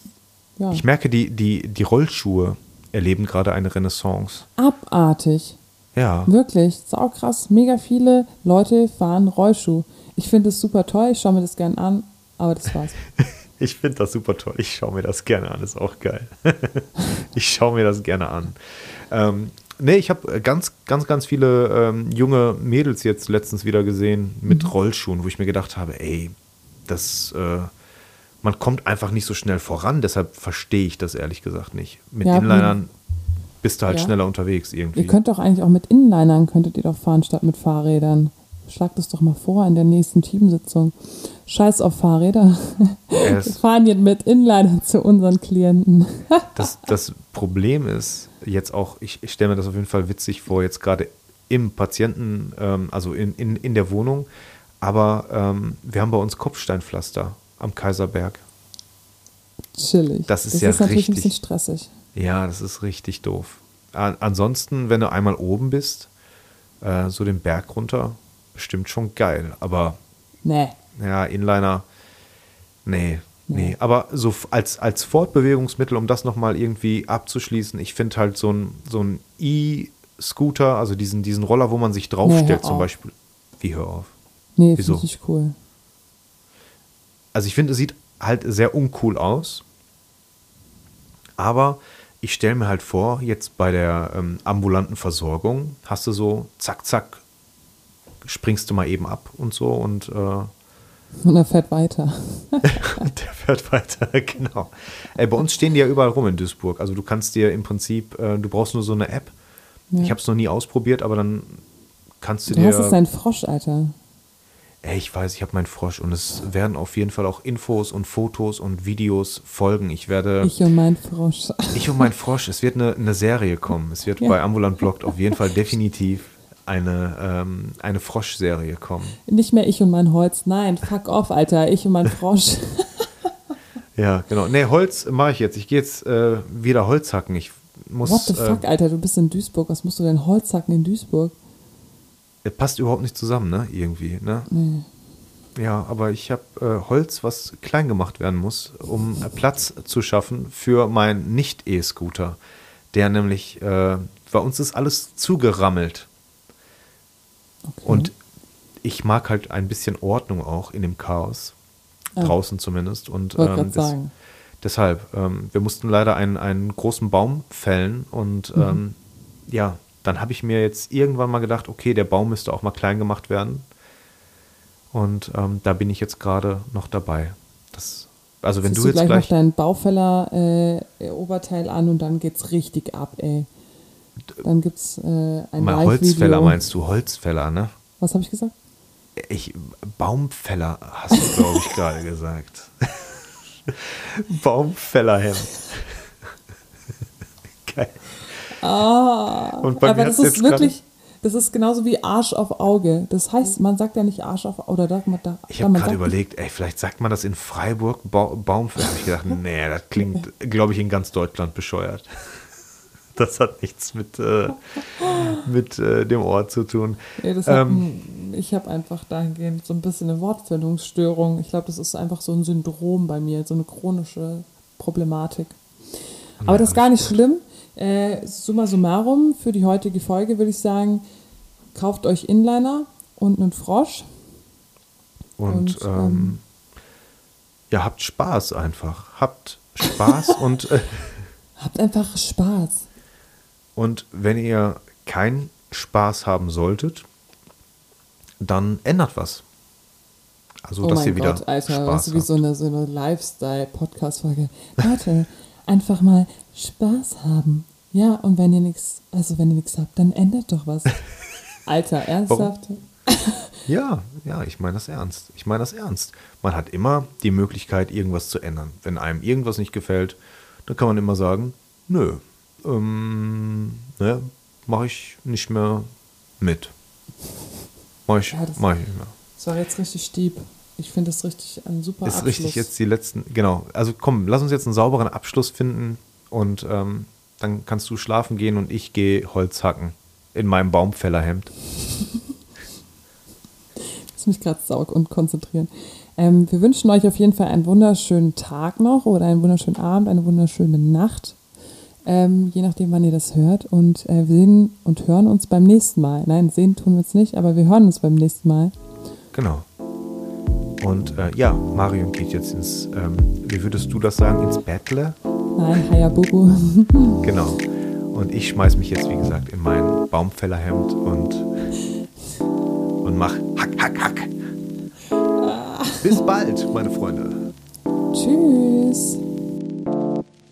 ja. ich merke, die, die, die Rollschuhe erleben gerade eine Renaissance. Abartig. Ja. Wirklich, sau krass. Mega viele Leute fahren Rollschuh. Ich finde es super toll, ich schaue mir das gern an, aber das war's. Ich finde das super toll. Ich schaue mir das gerne an. Ist auch geil. ich schaue mir das gerne an. Ähm, nee, ich habe ganz, ganz, ganz viele ähm, junge Mädels jetzt letztens wieder gesehen mit mhm. Rollschuhen, wo ich mir gedacht habe, ey, das, äh, man kommt einfach nicht so schnell voran. Deshalb verstehe ich das ehrlich gesagt nicht. Mit ja, Inlinern bist du halt ja. schneller unterwegs irgendwie. Ihr könnt doch eigentlich auch mit Inlinern könntet ihr doch fahren statt mit Fahrrädern. Schlag das doch mal vor in der nächsten Teamsitzung. Scheiß auf Fahrräder. Wir fahren jetzt mit Inliner zu unseren Klienten. das, das Problem ist jetzt auch, ich, ich stelle mir das auf jeden Fall witzig vor, jetzt gerade im Patienten, ähm, also in, in, in der Wohnung, aber ähm, wir haben bei uns Kopfsteinpflaster am Kaiserberg. Chillig. Das ist das ja ist natürlich richtig. ein bisschen stressig. Ja, das ist richtig doof. Ansonsten, wenn du einmal oben bist, äh, so den Berg runter, bestimmt schon geil. Aber nee. ja, Inliner, nee, nee. nee. Aber so als, als Fortbewegungsmittel, um das nochmal irgendwie abzuschließen, ich finde halt so ein, so ein E-Scooter, also diesen, diesen Roller, wo man sich draufstellt, nee, zum Beispiel. Wie hör auf? Nee, finde ich cool. Also ich finde, es sieht halt sehr uncool aus. Aber ich stelle mir halt vor, jetzt bei der ähm, ambulanten Versorgung hast du so, zack, zack, springst du mal eben ab und so und. Äh, und er fährt weiter. der fährt weiter, genau. Ey, bei uns stehen die ja überall rum in Duisburg. Also du kannst dir im Prinzip, äh, du brauchst nur so eine App. Ja. Ich habe es noch nie ausprobiert, aber dann kannst du, du dir. Das ist ein Frosch, Alter. Ey, ich weiß, ich habe meinen Frosch und es werden auf jeden Fall auch Infos und Fotos und Videos folgen. Ich werde. Ich und mein Frosch. Ich und mein Frosch. Es wird eine, eine Serie kommen. Es wird ja. bei Ambulant Blockt auf jeden Fall definitiv eine, ähm, eine Frosch-Serie kommen. Nicht mehr ich und mein Holz. Nein, fuck off, Alter. Ich und mein Frosch. ja, genau. Nee, Holz mache ich jetzt. Ich gehe jetzt äh, wieder Holz hacken. Ich muss. What the fuck, äh, Alter? Du bist in Duisburg. Was musst du denn Holz hacken in Duisburg? Passt überhaupt nicht zusammen, ne? Irgendwie, ne? Nee. Ja, aber ich habe äh, Holz, was klein gemacht werden muss, um äh, Platz zu schaffen für meinen Nicht-E-Scooter. Der nämlich, äh, bei uns ist alles zugerammelt. Okay. Und ich mag halt ein bisschen Ordnung auch in dem Chaos. Ah. Draußen zumindest. Und ähm, das, deshalb, ähm, wir mussten leider einen, einen großen Baum fällen und mhm. ähm, ja, dann habe ich mir jetzt irgendwann mal gedacht, okay, der Baum müsste auch mal klein gemacht werden. Und ähm, da bin ich jetzt gerade noch dabei. Das, also wenn Siehst du jetzt gleich, gleich noch deinen Baufäller äh, Oberteil an und dann geht's richtig ab, ey. Dann gibt's äh, ein Mal Holzfäller meinst du Holzfäller, ne? Was habe ich gesagt? Ich Baumfäller hast du glaube ich gerade gesagt. Baumfällerhemd. Geil. Ah, und bei aber das ist wirklich, das ist genauso wie Arsch auf Auge. Das heißt, man sagt ja nicht Arsch auf oder da, da Ich habe gerade überlegt, ey, vielleicht sagt man das in Freiburg ba Baumfäller. Ich gedacht, nee, das klingt, glaube ich, in ganz Deutschland bescheuert. Das hat nichts mit, äh, mit äh, dem Ort zu tun. Nee, ähm, hat, ich habe einfach dahingehend so ein bisschen eine Wortfindungsstörung. Ich glaube, das ist einfach so ein Syndrom bei mir, so eine chronische Problematik. Aber ja, das ist gar nicht gut. schlimm. Äh, summa summarum, für die heutige Folge würde ich sagen, kauft euch Inliner und einen Frosch. Und, und ähm, ähm, ja, habt Spaß einfach. Habt Spaß und. Äh, habt einfach Spaß. Und wenn ihr keinen Spaß haben solltet, dann ändert was. Also, oh dass mein ihr wieder. Gott, Alter, Spaß das ist wie so eine, so eine Lifestyle-Podcast-Folge. Leute, einfach mal Spaß haben. Ja, und wenn ihr nichts, also wenn ihr nichts habt, dann ändert doch was. Alter, ernsthaft? ja, ja, ich meine das ernst. Ich meine das ernst. Man hat immer die Möglichkeit, irgendwas zu ändern. Wenn einem irgendwas nicht gefällt, dann kann man immer sagen, nö, ähm, ne, mache ich nicht mehr mit. Mache ich, ja, mach ich nicht mehr. Das war jetzt richtig stieb. Ich finde das richtig ein super Ist Abschluss. richtig jetzt die letzten, genau. Also komm, lass uns jetzt einen sauberen Abschluss finden und ähm, dann kannst du schlafen gehen und ich gehe Holz hacken in meinem Baumfällerhemd. ich muss mich gerade saug und konzentrieren. Ähm, wir wünschen euch auf jeden Fall einen wunderschönen Tag noch oder einen wunderschönen Abend, eine wunderschöne Nacht. Ähm, je nachdem, wann ihr das hört. Und äh, wir sehen und hören uns beim nächsten Mal. Nein, sehen tun wir uns nicht, aber wir hören uns beim nächsten Mal. Genau. Und äh, ja, Marion geht jetzt ins, ähm, wie würdest du das sagen, ins Bettle? Nein, Hayabubu. genau. Und ich schmeiß mich jetzt, wie gesagt, in mein Baumfällerhemd und, und mach Hack, Hack, Hack. Bis bald, meine Freunde. Tschüss.